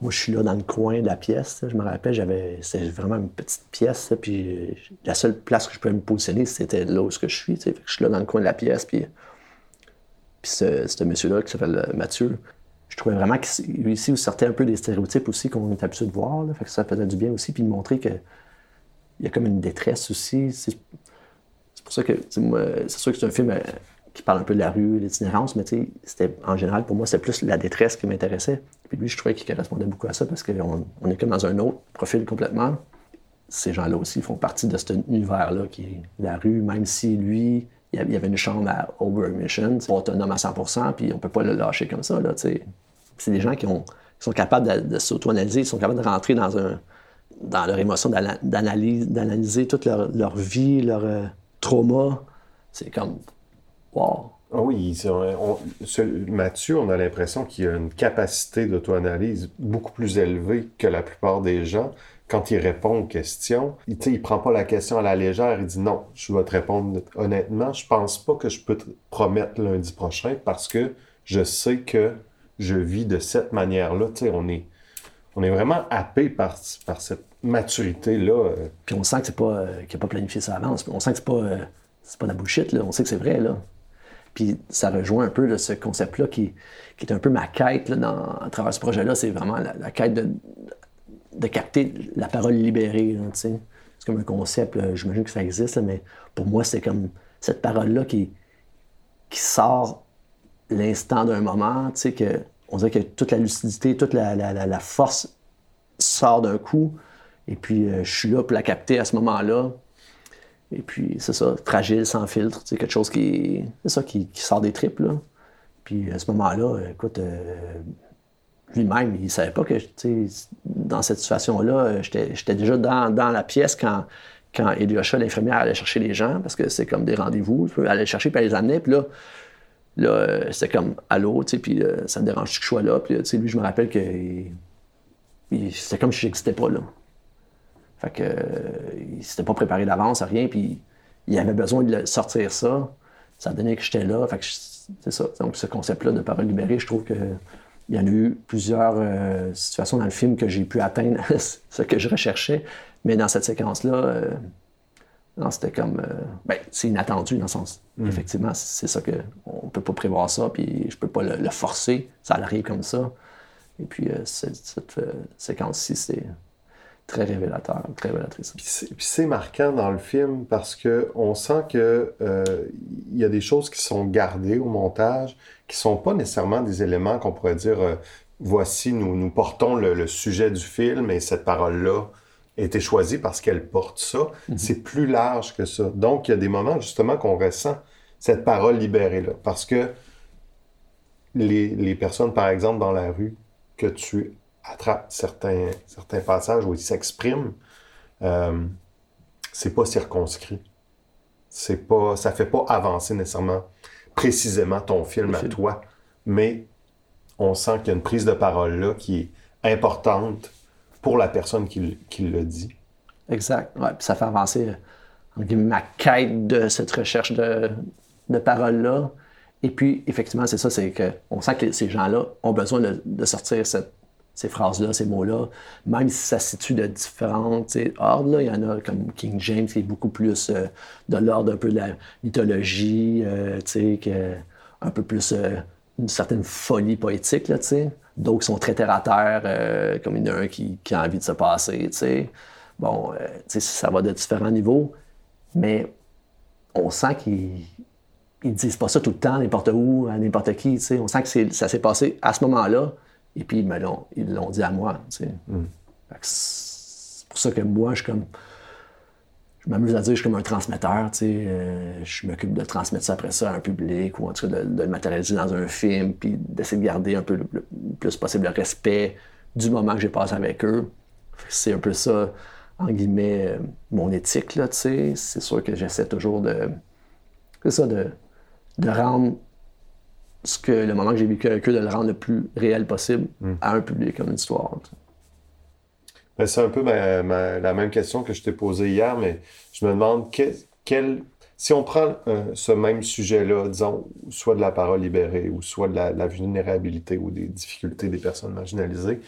Moi, je suis là dans le coin de la pièce. Je me rappelle, j'avais, c'était vraiment une petite pièce. Puis la seule place que je pouvais me positionner, c'était là où je suis. Fait que je suis là dans le coin de la pièce. Puis, puis ce, monsieur-là qui s'appelle Mathieu, je trouvais vraiment qu'il ici il sortait un peu des stéréotypes aussi qu'on est habitué de voir. Là. Fait que ça faisait du bien aussi. Puis de montrer qu'il y a comme une détresse aussi. C'est, pour ça que c'est sûr que c'est un film qui parle un peu de la rue, l'itinérance, mais c'était, en général, pour moi, c'était plus la détresse qui m'intéressait. Puis lui, je trouvais qu'il correspondait beaucoup à ça parce qu'on on est comme dans un autre profil complètement. Ces gens-là aussi font partie de cet univers-là qui est la rue, même si lui, il y avait une chambre à over mission, c'est autonome à 100% puis on peut pas le lâcher comme ça. Là, c'est des gens qui, ont, qui sont capables de, s'auto-analyser, ils sont capables de rentrer dans un, dans leur émotion, d'ana- d'analyse- d'analyser toute leur, vie, leur euh, trauma. C'est comme, wow. Ah oui, Mathieu, on a l'impression qu'il a une capacité d'auto-analyse beaucoup plus élevée que la plupart des gens. Quand il répond aux questions, il ne prend pas la question à la légère. Il dit non, je vais te répondre honnêtement. Je pense pas que je peux te promettre lundi prochain parce que je sais que je vis de cette manière-là. Tu sais, on est, on est vraiment happé par, cette maturité-là. euh. Puis on sent que c'est pas, euh, qu'il n'a pas planifié ça à l'avance. On sent que c'est pas, euh, c'est pas de la bullshit, là. On sait que c'est vrai, là. Puis ça rejoint un peu là, ce concept-là qui, qui est un peu ma quête là, à travers ce projet-là. C'est vraiment la, quête de, de capter la parole libérée. C'est comme un concept, j'imagine que ça existe, là, mais pour moi, c'est comme cette parole-là qui, qui sort l'instant d'un moment, tu sais, que on dirait que toute la lucidité, toute la, force sort d'un coup, et puis euh, je suis là pour la capter à ce moment-là. Et puis, c'est ça, fragile, sans filtre, sais, quelque chose qui, c'est ça, qui, sort des tripes, là. Puis à ce moment-là, écoute, euh, lui-même, il savait pas que, dans cette situation-là, euh, j'étais déjà dans, dans la pièce quand, quand l'infirmière, allait chercher les gens, parce que c'est comme des rendez-vous, elle allait chercher, puis elle les amenait, puis là, là euh, c'était comme « Allô », tu sais, puis euh, ça me dérange que je sois là, puis tu sais, lui, je me rappelle que c'était comme si n'existais pas là. Fait que, euh, il s'était pas préparé d'avance à rien, puis il avait besoin de sortir ça. Ça donnait que j'étais là. Fait que c'est ça. Donc, ce concept-là de parole libérée, je trouve que il y en a eu plusieurs situations dans le film que j'ai pu atteindre <laughs> ce que je recherchais. Mais dans cette séquence-là, c'était comme. euh, ben, c'est inattendu dans le sens. Effectivement, c'est ça que. On peut pas prévoir ça, puis je peux pas le, le forcer. Ça arrive comme ça. Et puis, euh, cette, cette, euh, séquence-ci, c'est très révélateur, très révélatrice. Puis c'est- puis c'est marquant dans le film parce que on sent que il y a des choses qui sont gardées au montage, qui sont pas nécessairement des éléments qu'on pourrait dire voici nous nous portons le, le sujet du film et cette parole là a été choisie parce qu'elle porte ça. C'est plus large que ça. Donc il y a des moments justement qu'on ressent cette parole libérée là parce que les, les personnes par exemple dans la rue que tu attrapes certains certains passages où ils s'expriment euh, c'est pas circonscrit. C'est pas, ça fait pas avancer nécessairement précisément ton film à toi, mais on sent qu'il y a une prise de parole là qui est importante pour la personne qui, qui le dit. Exact. Ouais, puis ça fait avancer ma quête de cette recherche de, de paroles-là. Et puis, effectivement, c'est ça, c'est qu'on sent que ces gens-là ont besoin de, sortir ces phrases-là, ces mots-là, même si ça se situe de différentes ordres. Là, il y en a comme King James qui est beaucoup plus euh, de l'ordre un peu de la mythologie, euh, que, un peu plus euh, une certaine folie poétique, là, tu sais. D'autres qui sont très terre à terre, euh, comme il y en a un qui, qui a envie de se passer, tu sais. Bon, euh, tu sais, ça va de différents niveaux, mais on sent qu'ils ils disent pas ça tout le temps, n'importe où, à n'importe qui, tu sais. On sent que c'est- ça s'est passé à ce moment-là, et puis ils me l'ont, ils l'ont dit à moi, tu sais. Fait que C'est pour ça que moi, je suis comme... Je m'amuse à dire que je suis comme un transmetteur, tu sais. euh, je m'occupe de transmettre ça après ça à un public, ou en tout cas de, de le matérialiser dans un film, puis d'essayer de garder un peu le, le plus possible le respect du moment que j'ai passé avec eux. C'est un peu ça, en guillemets, euh, mon éthique, là, tu sais. C'est sûr que j'essaie toujours de... C'est ça, de, de rendre ce que le moment que j'ai vécu avec eux, de le rendre le plus réel possible à un public, comme une histoire. Ben, c'est un peu la même question que je t'ai posée hier, mais je me demande que- quel, si on prend euh, ce même sujet-là, disons, soit de la parole libérée, ou soit de la, vulnérabilité ou des difficultés des personnes marginalisées,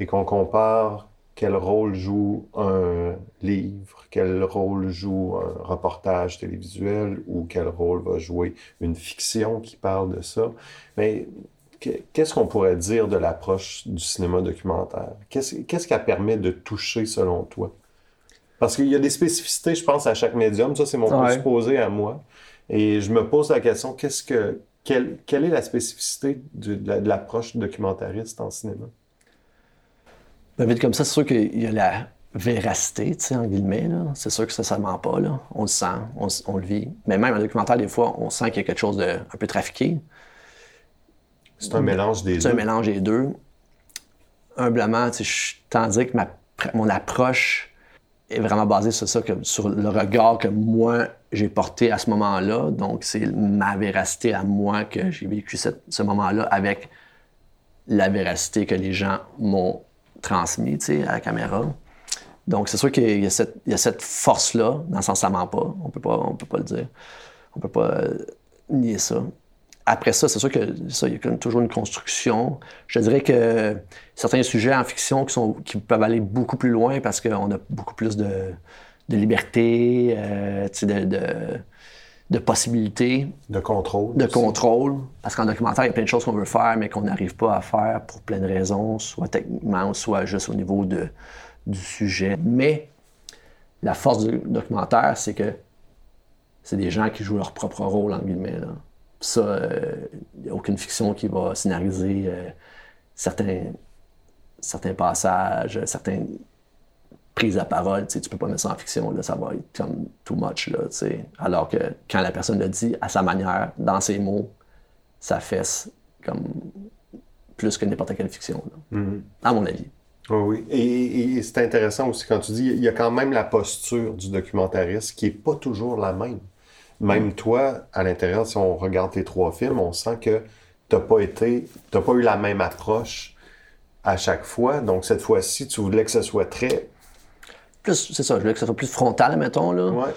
et qu'on compare quel rôle joue un livre, quel rôle joue un reportage télévisuel, ou quel rôle va jouer une fiction qui parle de ça, mais que- qu'est-ce qu'on pourrait dire de l'approche du cinéma documentaire? Qu'est-ce qui permet de toucher selon toi? Parce qu'il y a des spécificités, je pense, à chaque médium. Ça, c'est mon Ouais. présupposé à moi. Et je me pose la question, qu'est-ce que, quelle, quelle est la spécificité de la- de l'approche documentariste en cinéma? Ben, vite comme ça, c'est sûr qu'il y a la véracité, tu sais, en guillemets. C'est sûr que ça, ça ment pas. Là. On le sent, on, on le vit. Mais même en documentaire, des fois, on sent qu'il y a quelque chose de un peu trafiqué. C'est un mélange des C'est un deux. mélange des deux. Humblement, tu sais, je tends à dire que ma mon approche est vraiment basée sur ça, que, sur le regard que moi j'ai porté à ce moment-là. Donc, c'est ma véracité à moi que j'ai vécu cette- ce moment-là avec la véracité que les gens m'ont transmis tu sais, à la caméra. Donc, c'est sûr qu'il y a cette, cette force-là, dans le sens ça ment pas. On peut pas, on peut pas le dire. On peut pas euh, nier ça. Après ça, c'est sûr que ça, il y a comme toujours une construction. Je dirais que certains sujets en fiction qui, sont, qui peuvent aller beaucoup plus loin parce qu'on a beaucoup plus de, de liberté, euh, de, de, de possibilités De contrôle. de aussi. contrôle. Parce qu'en documentaire, il y a plein de choses qu'on veut faire, mais qu'on n'arrive pas à faire pour plein de raisons, soit techniquement, soit juste au niveau de, du sujet. Mais la force du documentaire, c'est que c'est des gens qui jouent leur propre rôle, en guillemets. Là. Ça, il n'y a aucune fiction qui va scénariser euh, certains, certains passages, certaines prises à parole. Tu tu peux pas mettre ça en fiction, là, ça va être comme too much. Là. Alors que quand la personne le dit à sa manière, dans ses mots, ça fesse comme plus que n'importe quelle fiction, là. à mon avis. Oui, oui. Et, et- et c'est intéressant aussi quand tu dis, il y a quand même la posture du documentariste qui n'est pas toujours la même. Même toi, à l'intérieur, si on regarde tes trois films, on sent que tu n'as pas été, t'as pas eu la même approche à chaque fois. Donc cette fois-ci, tu voulais que ce soit très. Plus, c'est ça, je voulais que ça soit plus frontal, mettons, là. Ouais.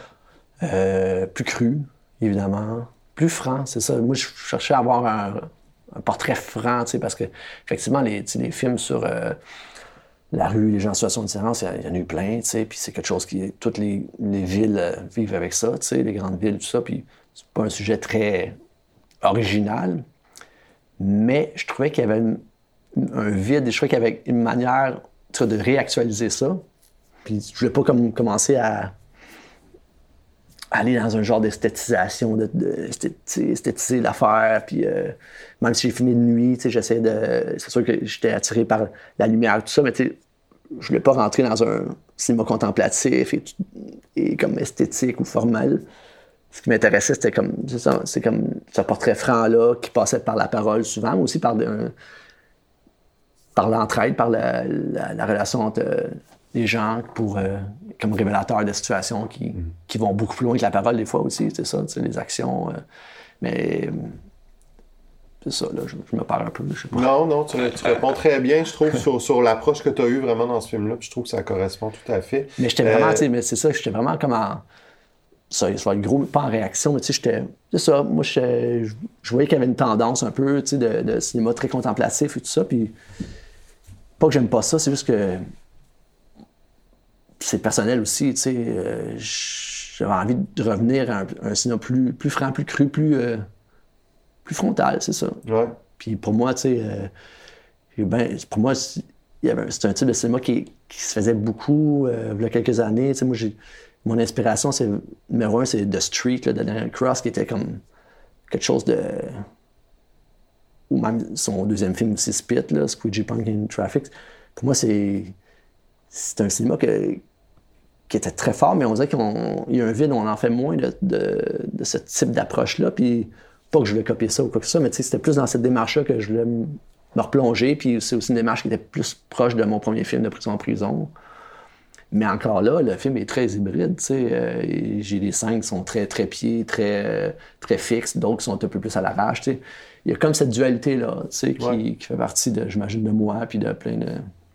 Euh, plus cru, évidemment. Plus franc, c'est ça. Moi, je cherchais à avoir un, un portrait franc, tu sais, parce que, effectivement, les, les films sur euh, la rue, les gens en situation de différence, il y, en a eu plein, tu sais, puis c'est quelque chose qui. Toutes les, les villes euh, vivent avec ça, tu sais, les grandes villes, tout ça, puis c'est pas un sujet très original, mais je trouvais qu'il y avait un vide, et je trouvais qu'il y avait une manière de réactualiser ça. Puis je voulais pas comme commencer à aller dans un genre d'esthétisation, de, l'affaire. Puis euh, même si j'ai filmé de nuit, j'essaie de. C'est sûr que j'étais attiré par la lumière, tout ça, mais je voulais pas rentrer dans un cinéma contemplatif et, et comme esthétique ou formel. Ce qui m'intéressait, c'était comme, c'est comme ce portrait franc-là qui passait par la parole souvent, mais aussi par, par l'entraide, par la- la relation entre les gens pour, euh, comme révélateur de situations qui, qui vont beaucoup plus loin que la parole des fois aussi, c'est ça, tu sais, les actions. euh, mais c'est ça, là, je, je me parle un peu, je sais pas. Non, non, tu, tu réponds très bien, je trouve, sur, sur l'approche que tu as eue vraiment dans ce film-là. Puis je trouve que ça correspond tout à fait. Mais j'étais vraiment, Euh, tu sais, mais c'est ça, j'étais vraiment comme en. Ça, ça va être gros, pas en réaction, mais tu sais, j'étais. C'est ça, moi, je voyais qu'il y avait une tendance un peu, tu sais, de, de cinéma très contemplatif et tout ça, puis. Pas que j'aime pas ça, c'est juste que. C'est personnel aussi, tu sais. euh, J'avais envie de revenir à un, un cinéma plus, plus franc, plus cru, plus. euh, plus frontal, c'est ça. Ouais. Puis pour moi, tu sais, euh, ben, pour moi, c'est un- type de cinéma qui, qui se faisait beaucoup il y a quelques années. Tu sais, moi, mon inspiration, c'est numéro un, c'est The Street là, de Daniel Cross, qui était comme quelque chose de. Ou même son deuxième film aussi, Spit, là, Squeegee Punk in Traffic. Pour moi, c'est, c'est un cinéma que- qui était très fort, mais on dirait qu'il y a un vide, on en fait moins de, de, de ce type d'approche-là. Puis pas que je voulais copier ça ou quoi que ce soit, mais c'était plus dans cette démarche-là que je voulais me replonger. Puis c'est aussi une démarche qui était plus proche de mon premier film de prison en prison. Mais encore là, le film est très hybride. Euh, j'ai des scènes qui sont très très pieds, très, euh, très fixes, d'autres qui sont un peu plus à l'arrache. Il y a comme cette dualité-là tu sais, qui, Ouais. qui fait partie, de, j'imagine, de moi, puis de plein de.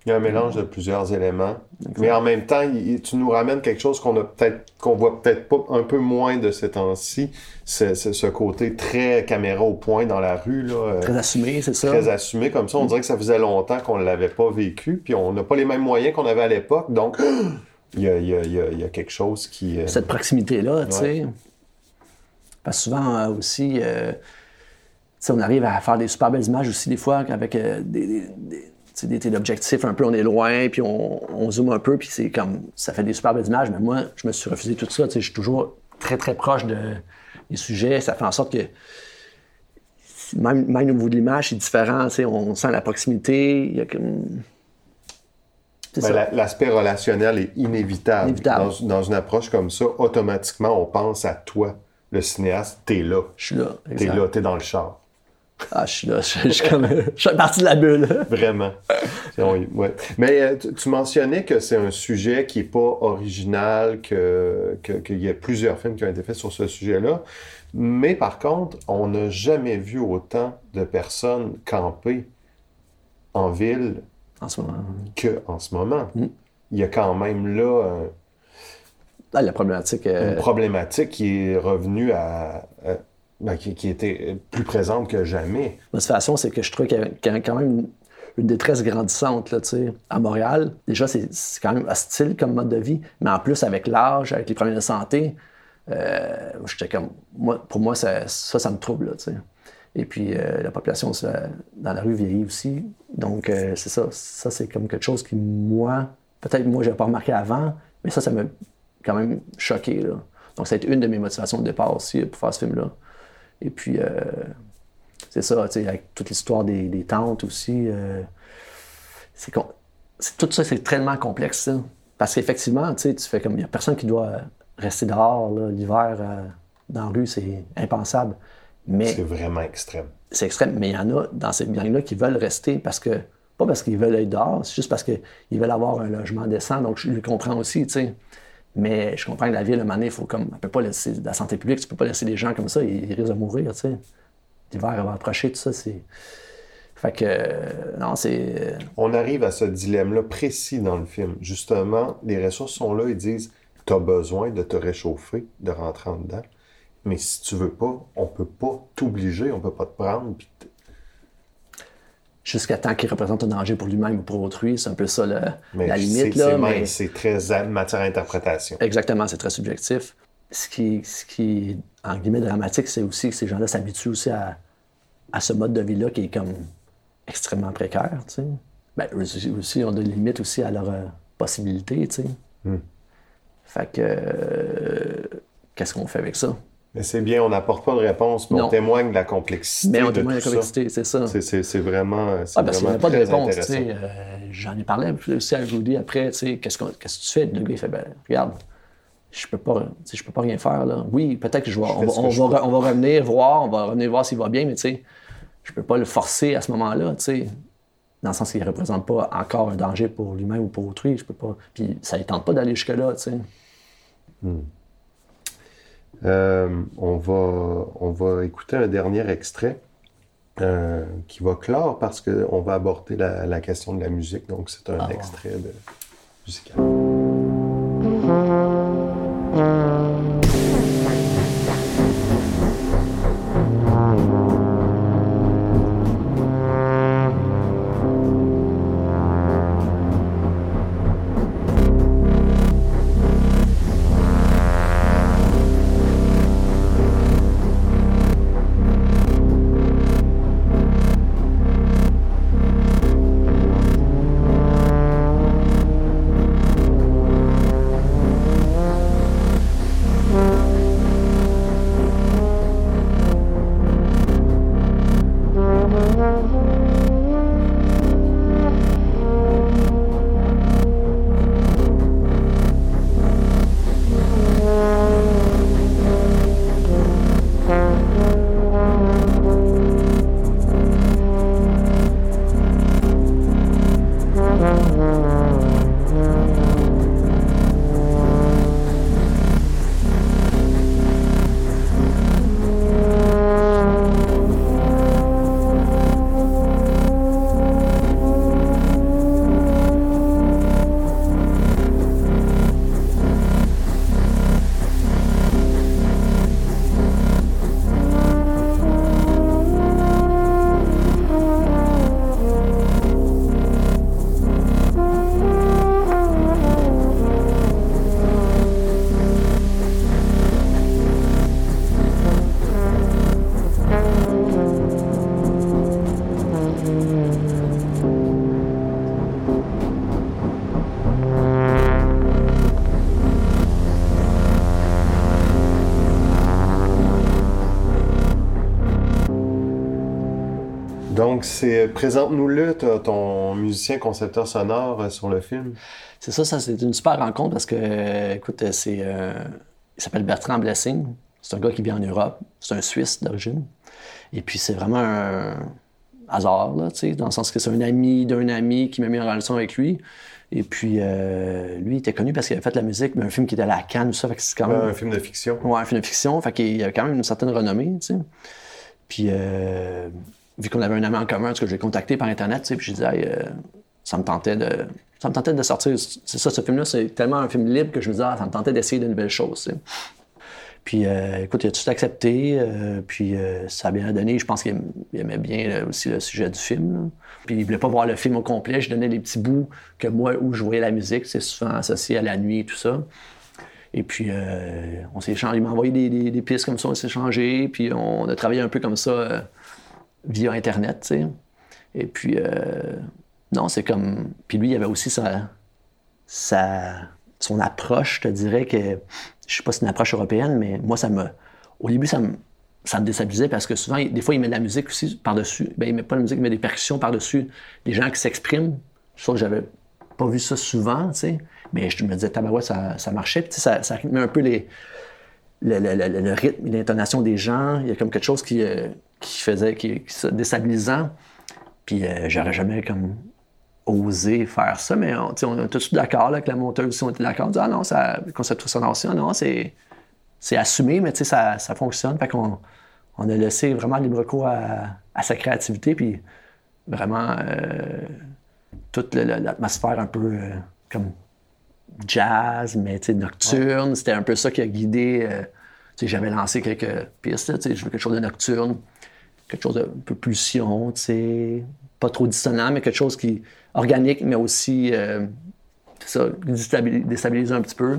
Il y a un mélange de plusieurs éléments. Mais en même temps, il- tu nous ramènes quelque chose qu'on a peut-être qu'on voit peut-être pas un peu moins de ces temps-ci. C'est c'est ce côté très caméra au point dans la rue, là, euh, Très assumé, c'est ça. très assumé comme ça. On dirait que ça faisait longtemps qu'on ne l'avait pas vécu, puis on n'a pas les mêmes moyens qu'on avait à l'époque. Donc, <gasps> il y a, il y a- il y a- quelque chose qui. euh, cette proximité-là, tu sais. Parce que souvent euh, aussi, on arrive à faire des super belles images aussi des fois avec euh, des, des, des téléobjectifs, un peu on est loin, puis on, on zoome un peu, puis c'est comme, ça fait des super belles images, mais moi, je me suis refusé tout ça, je suis toujours très très proche de, des sujets, ça fait en sorte que même, même au niveau de l'image, c'est différent, on sent la proximité, il y a comme... Ben, L'aspect relationnel est inévitable. Inévitable. Dans, dans une approche comme ça, automatiquement, on pense à toi, le cinéaste, t'es là. Je suis là. T'es là, t'es dans le char. Ah, je suis là, je, <laughs> je suis comme. Je fais partie de la bulle. Vraiment. Oui, ouais. Mais euh, tu, mentionnais que c'est un sujet qui n'est pas original, que- que- qu'il y a plusieurs films qui ont été faits sur ce sujet-là. Mais par contre, on n'a jamais vu autant de personnes camper en ville En ce moment. qu'en ce moment. Mm. Il y a quand même là un- Là, la problématique. euh, une problématique qui est revenue à. à- ben, qui, était plus présente que jamais. Ma situation, c'est que je trouve qu'il y a- quand même une, détresse grandissante. Là, à Montréal, déjà, c'est quand même hostile comme mode de vie, mais en plus, avec l'âge, avec les problèmes de santé, euh, j'étais comme. Moi, pour moi, ça, ça, me trouble. Là. Et puis, euh, la population dans la rue vieillit aussi. Donc, euh, c'est ça. Ça, c'est comme quelque chose qui, moi, peut-être moi, je n'avais pas remarqué avant, mais ça, ça m'a quand même choqué. Là. Donc, ça a été une de mes motivations de départ aussi pour faire ce film-là. Et puis, euh, c'est ça, tu sais, avec toute l'histoire des, des tentes aussi. euh, c'est tout ça, c'est tellement complexe, ça. Parce qu'effectivement, tu sais, tu fais comme. Il n'y a personne qui doit rester dehors l'hiver euh, dans la rue, c'est impensable. Mais C'est vraiment extrême. c'est extrême, mais il y en a dans ces gangs-là qui veulent rester parce que, pas parce qu'ils veulent être dehors, c'est juste parce qu'ils veulent avoir un logement décent, donc je le comprends aussi, tu sais. Mais je comprends que la ville, à un moment faut comme, peut pas laisser, la santé publique, tu peux pas laisser les gens comme ça, ils, risquent de mourir, tu sais. L'hiver va approcher, tout ça, c'est... Fait que, non, c'est... On arrive à ce dilemme-là précis dans le film. Justement, les ressources sont là, ils disent tu as besoin de te réchauffer, de rentrer en dedans. Mais si tu veux pas, on peut pas t'obliger, on peut pas te prendre. puis Jusqu'à temps qu'il représente un danger pour lui-même ou pour autrui, c'est un peu ça le- Mais la limite, c'est mais... c'est très à- matière à interprétation. Exactement, c'est très subjectif. Ce qui, ce qui est, en guillemets, dramatique, c'est aussi que ces gens-là s'habituent aussi à, à ce mode de vie-là qui est comme extrêmement précaire, tu sais. Ben, eux aussi, ont des limites aussi à leurs euh, possibilités. Hmm. Fait que... euh, Qu'est-ce qu'on fait avec ça? Mais c'est bien, on n'apporte pas de réponse, mais on témoigne de la complexité. Mais on de témoigne de la complexité, c'est ça. C'est- vraiment, c'est Ah, parce qu'il n'y avait pas de réponse, tu sais. intéressant. Euh, J'en ai parlé aussi à Rudy après, tu sais, qu'est-ce qu'on- qu'est-ce que tu fais? Le gars, il fait, ben, regarde, je peux pas, je peux pas rien faire, là. Oui, peut-être que je vais, Je on, va, on je va, on revenir voir, on va revenir voir s'il va bien, mais tu sais, je peux pas le forcer à ce moment-là, tu sais. Dans le sens qu'il représente pas encore un danger pour lui-même ou pour autrui, je peux pas. Puis ça ne tente pas d'aller jusque-là, tu sais. Euh, on, va, on va écouter un dernier extrait euh, qui va clore parce qu'on va aborder la, la question de la musique. Donc, c'est un Ah, extrait de musical. C'est présente-nous-le, ton musicien concepteur sonore euh, sur le film. C'est ça, ça c'est une super rencontre parce que, euh, écoute, c'est, euh, il s'appelle Bertrand Blessing. C'est un gars qui vit en Europe. C'est un Suisse d'origine. Et puis, c'est vraiment un hasard, là, tu sais, dans le sens que c'est un ami d'un ami qui m'a mis en relation avec lui. Et puis, euh, lui, il était connu parce qu'il avait fait la musique, mais un film qui était à la Cannes, tout ça, fait que c'est quand même... Un film de fiction. Ouais, un film de fiction, fait qu'il avait quand même une certaine renommée, tu sais. Puis, euh, vu qu'on avait un ami en commun, je l'ai contacté par Internet, puis j'ai dit, euh, ça me tentait de... Ça me tentait de sortir. C'est ça, ce film-là, c'est tellement un film libre que je me disais, ah, ça me tentait d'essayer de nouvelles choses. Puis, euh, écoute, il a tout accepté. euh, puis, euh, ça a bien donné. Je pense qu'il aim- il aimait bien aussi le sujet du film. Puis, il voulait pas voir le film au complet. Je donnais des petits bouts que moi, où je voyais la musique. C'est souvent associé à la nuit et tout ça. Et puis, on s'est. Il m'a envoyé des, des- pistes comme ça. On s'est échangé. Puis, on a travaillé un peu comme ça via Internet, tu sais. Et puis, euh, non, c'est comme. Puis, lui, il avait aussi sa, son approche, je te dirais que, je sais pas si c'est une approche européenne, mais moi, ça me, au début, ça me, ça me parce que souvent, des fois, il met de la musique aussi par-dessus. Ben, il met pas de musique, il met des percussions par-dessus. Des gens qui s'expriment. Sauf que j'avais pas vu ça souvent, tu sais. Mais je me disais, tabarouette, ça, ça marchait. Puis, tu sais, ça, ça rythmait un peu les, le, le- le- le rythme et l'intonation des gens. Il y a comme quelque chose qui, euh, qui faisait, qui, qui déstabilisant. Puis euh, j'aurais jamais comme osé faire ça, mais on, on est tous d'accord avec la monteuse aussi, on était d'accord. Ah non, ça, le concept sonore aussi, ah non, c'est, c'est assumé, mais ça, ça fonctionne. Fait qu'on on a laissé vraiment libre cours à, à sa créativité, puis vraiment euh, toute l'atmosphère un peu euh, comme jazz, mais nocturne. C'était un peu ça qui a guidé. euh, j'avais lancé quelques pistes, je veux quelque chose de nocturne, quelque chose de un peu pulsion, tu sais, pas trop dissonant, mais quelque chose qui organique, mais aussi euh, ça, déstabiliser un petit peu.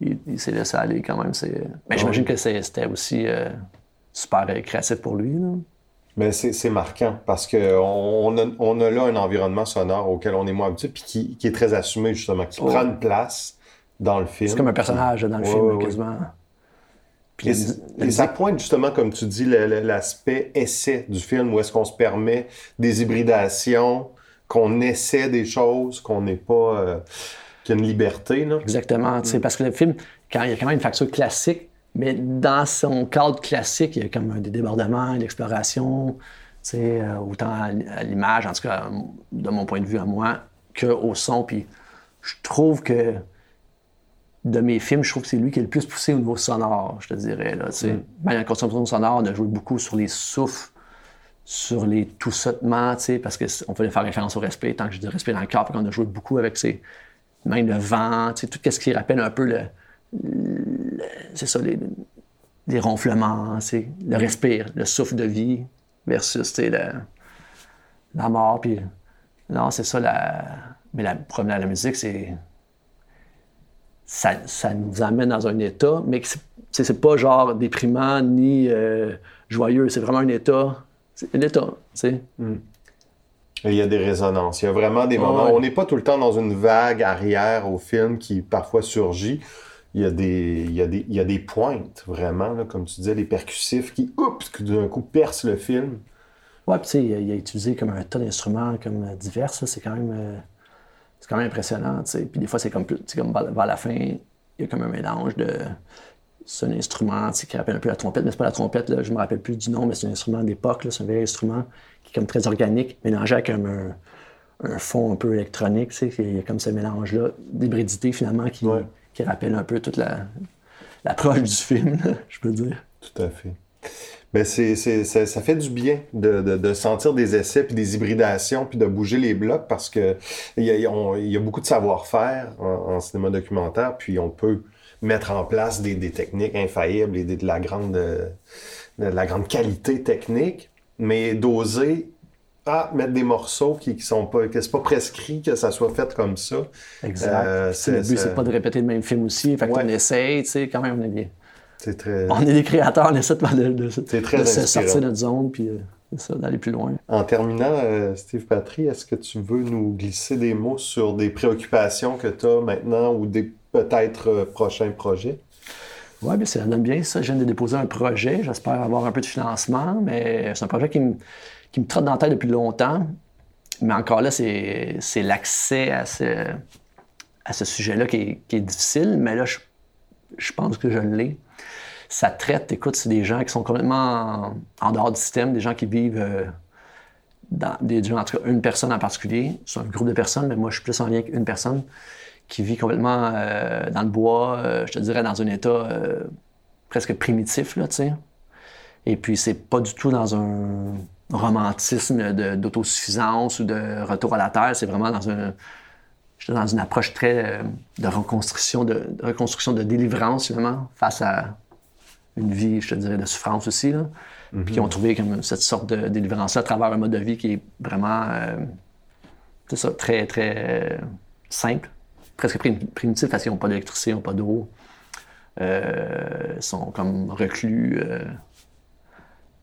Il, il s'est laissé aller quand même. Mais j'imagine que c'était aussi euh, super créatif pour lui. Là. Mais c'est marquant parce qu'on on a, on a là un environnement sonore auquel on est moins habitué puis qui, qui est très assumé justement, qui Oh. prend une place dans le film. C'est comme un personnage dans le Ouais, film, ouais, quasiment. Et, et ça pointe justement, comme tu dis, l'aspect essai du film, où est-ce qu'on se permet des hybridations, qu'on essaie des choses, qu'on n'est pas... euh, qu'il y a une liberté, là. Exactement. tu sais, Parce que le film, quand, il y a quand même une facture classique, mais dans son cadre classique, il y a comme des débordements, une exploration, euh, autant à, l'image, en tout cas, de mon point de vue à moi, qu'au son. Puis je trouve que de mes films, je trouve que c'est lui qui est le plus poussé au niveau sonore, je te dirais. Là. Même dans la construction sonore, on a joué beaucoup sur les souffles, sur les sais, parce qu'on voulait faire référence au respect, tant que je dis respect dans le corps, qu'on a joué beaucoup avec ces, même le vent, tout ce qui rappelle un peu le, le- c'est ça, les, les ronflements, le respire, le souffle de vie versus, le- la mort, puis non, c'est ça, la, mais la, promener à la musique, c'est, ça, ça nous amène dans un état, mais c'est, pas genre déprimant ni euh, joyeux, c'est vraiment un état, c'est un état, tu sais. Et il y a des résonances. Il y a vraiment des moments. ouais. On n'est pas tout le temps dans une vague arrière au film qui parfois surgit. Il y a des, il y a des, il y a des pointes, vraiment, là, comme tu disais, les percussifs qui, oups, qui d'un coup percent le film. Ouais, puis tu sais, il, il a utilisé comme un tas d'instruments comme euh, divers, c'est quand même euh, c'est quand même impressionnant, tu sais. Puis des fois, c'est comme, comme vers, la fin, il y a comme un mélange de c'est un instrument qui rappelle un peu la trompette, mais c'est pas la trompette, là, je me rappelle plus du nom, mais c'est un instrument d'époque, c'est un vieil instrument qui est comme très organique, mélangé avec un, un, un fond un peu électronique, tu sais, il y a comme ce mélange-là d'hybridité finalement qui, Ouais. qui rappelle un peu toute la l'approche du film, là, je peux dire. Tout à fait. Ben c'est, c'est- ça, ça fait du bien de, de- de sentir des essais, puis des hybridations, puis de bouger les blocs parce que il y y a beaucoup de savoir-faire en, en cinéma documentaire, puis on peut mettre en place des, des techniques infaillibles et des- de, la grande, de la grande qualité technique, mais d'oser ah, mettre des morceaux qui, qui sont pas, que c'est pas prescrit que ça soit fait comme ça. Exact. Euh, le but, c'est- pas de répéter le même film aussi. Fait Ouais. qu'on essaye, tu sais, quand même, on est des, C'est très... on est des créateurs, on essaie de, de, de- très de sortir de notre zone, puis euh, ça, d'aller plus loin. En terminant, euh, Steve Patry, est-ce que tu veux nous glisser des mots sur des préoccupations que tu as maintenant ou des peut-être euh, prochains projets? Oui, bien, ça donne bien ça. Je viens de déposer un projet. J'espère avoir un peu de financement, mais c'est un projet qui me, qui me trotte dans la tête depuis longtemps. Mais encore là, c'est c'est l'accès à ce, à ce sujet-là qui est, qui est difficile, mais là, je, je pense que je l'ai. Ça traite, écoute, c'est des gens qui sont complètement en, dehors du système, des gens qui vivent euh, dans des en tout cas une personne en particulier, c'est un groupe de personnes, mais moi je suis plus en lien avec une personne qui vit complètement euh, dans le bois, euh, je te dirais dans un état presque primitif, là, tu sais. Et puis c'est pas du tout dans un romantisme d'autosuffisance ou de retour à la terre, c'est vraiment dans un j'étais dans une approche très de reconstruction, de, de reconstruction de délivrance finalement face à une vie, je te dirais, de souffrance aussi. Là. Puis qui ont trouvé comme cette sorte de délivrance à travers un mode de vie qui est vraiment euh, c'est ça, très, très euh, simple, presque prim- primitif parce qu'ils n'ont pas d'électricité, ils n'ont pas d'eau. Euh, ils sont comme reclus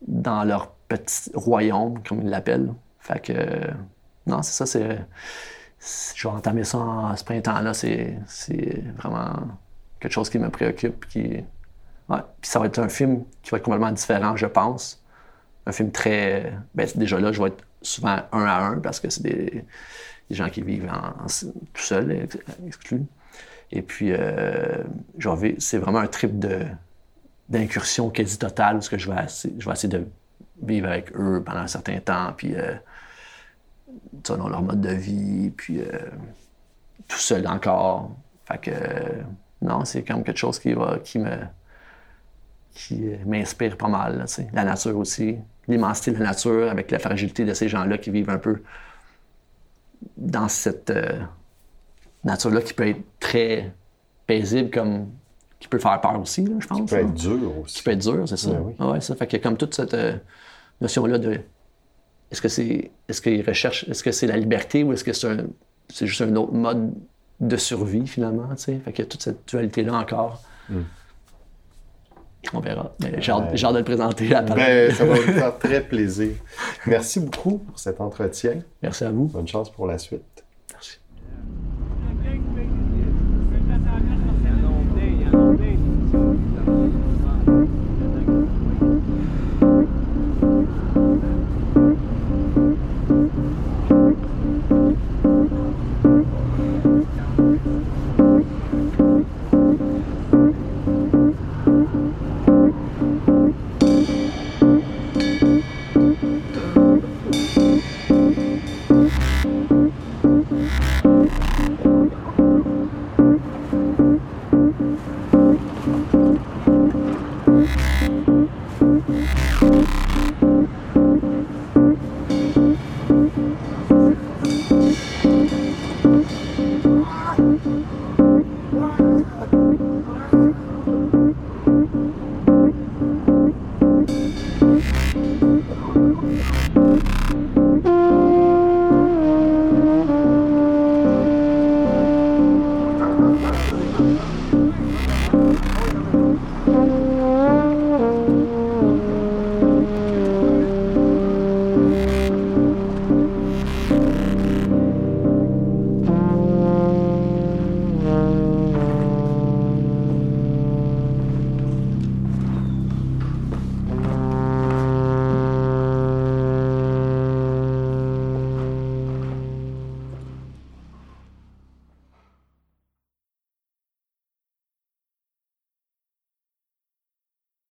dans leur petit royaume, comme ils l'appellent. Fait que, non, c'est ça, c'est. Je vais entamer ça en ce printemps-là. C'est c'est vraiment quelque chose qui me préoccupe. Qui, ouais. Puis ça va être un film qui va être complètement différent, je pense. Un film très. Ben, déjà là, je vais être souvent un à un parce que c'est des, gens qui vivent en, tout seuls, ex- exclus. Et puis, euh, c'est vraiment un trip d'incursion quasi totale parce que je vais, essayer, je vais de vivre avec eux pendant un certain temps, puis euh, dans leur mode de vie, puis euh, tout seul encore. Fait que, non, c'est comme quelque chose qui, va, qui me qui euh, m'inspire pas mal. là, la nature aussi, l'immensité de la nature avec la fragilité de ces gens-là qui vivent un peu dans cette euh, nature-là qui peut être très paisible comme qui peut faire peur aussi, là, je pense. Ça peut être dur aussi. Qui peut être dur, c'est ça. Ben oui. Ouais, ça fait a comme toute cette euh, notion-là de est-ce que c'est est-ce qu'ils recherchent est-ce que c'est la liberté ou est-ce que c'est un c'est juste un autre mode de survie finalement, tu sais. Fait qu'il y a toute cette dualité-là encore. Hmm. On verra. Mais j'ai hâte, de le présenter à Ben, ça va me <laughs> faire très plaisir. Merci beaucoup pour cet entretien. Merci à vous. Bonne chance pour la suite.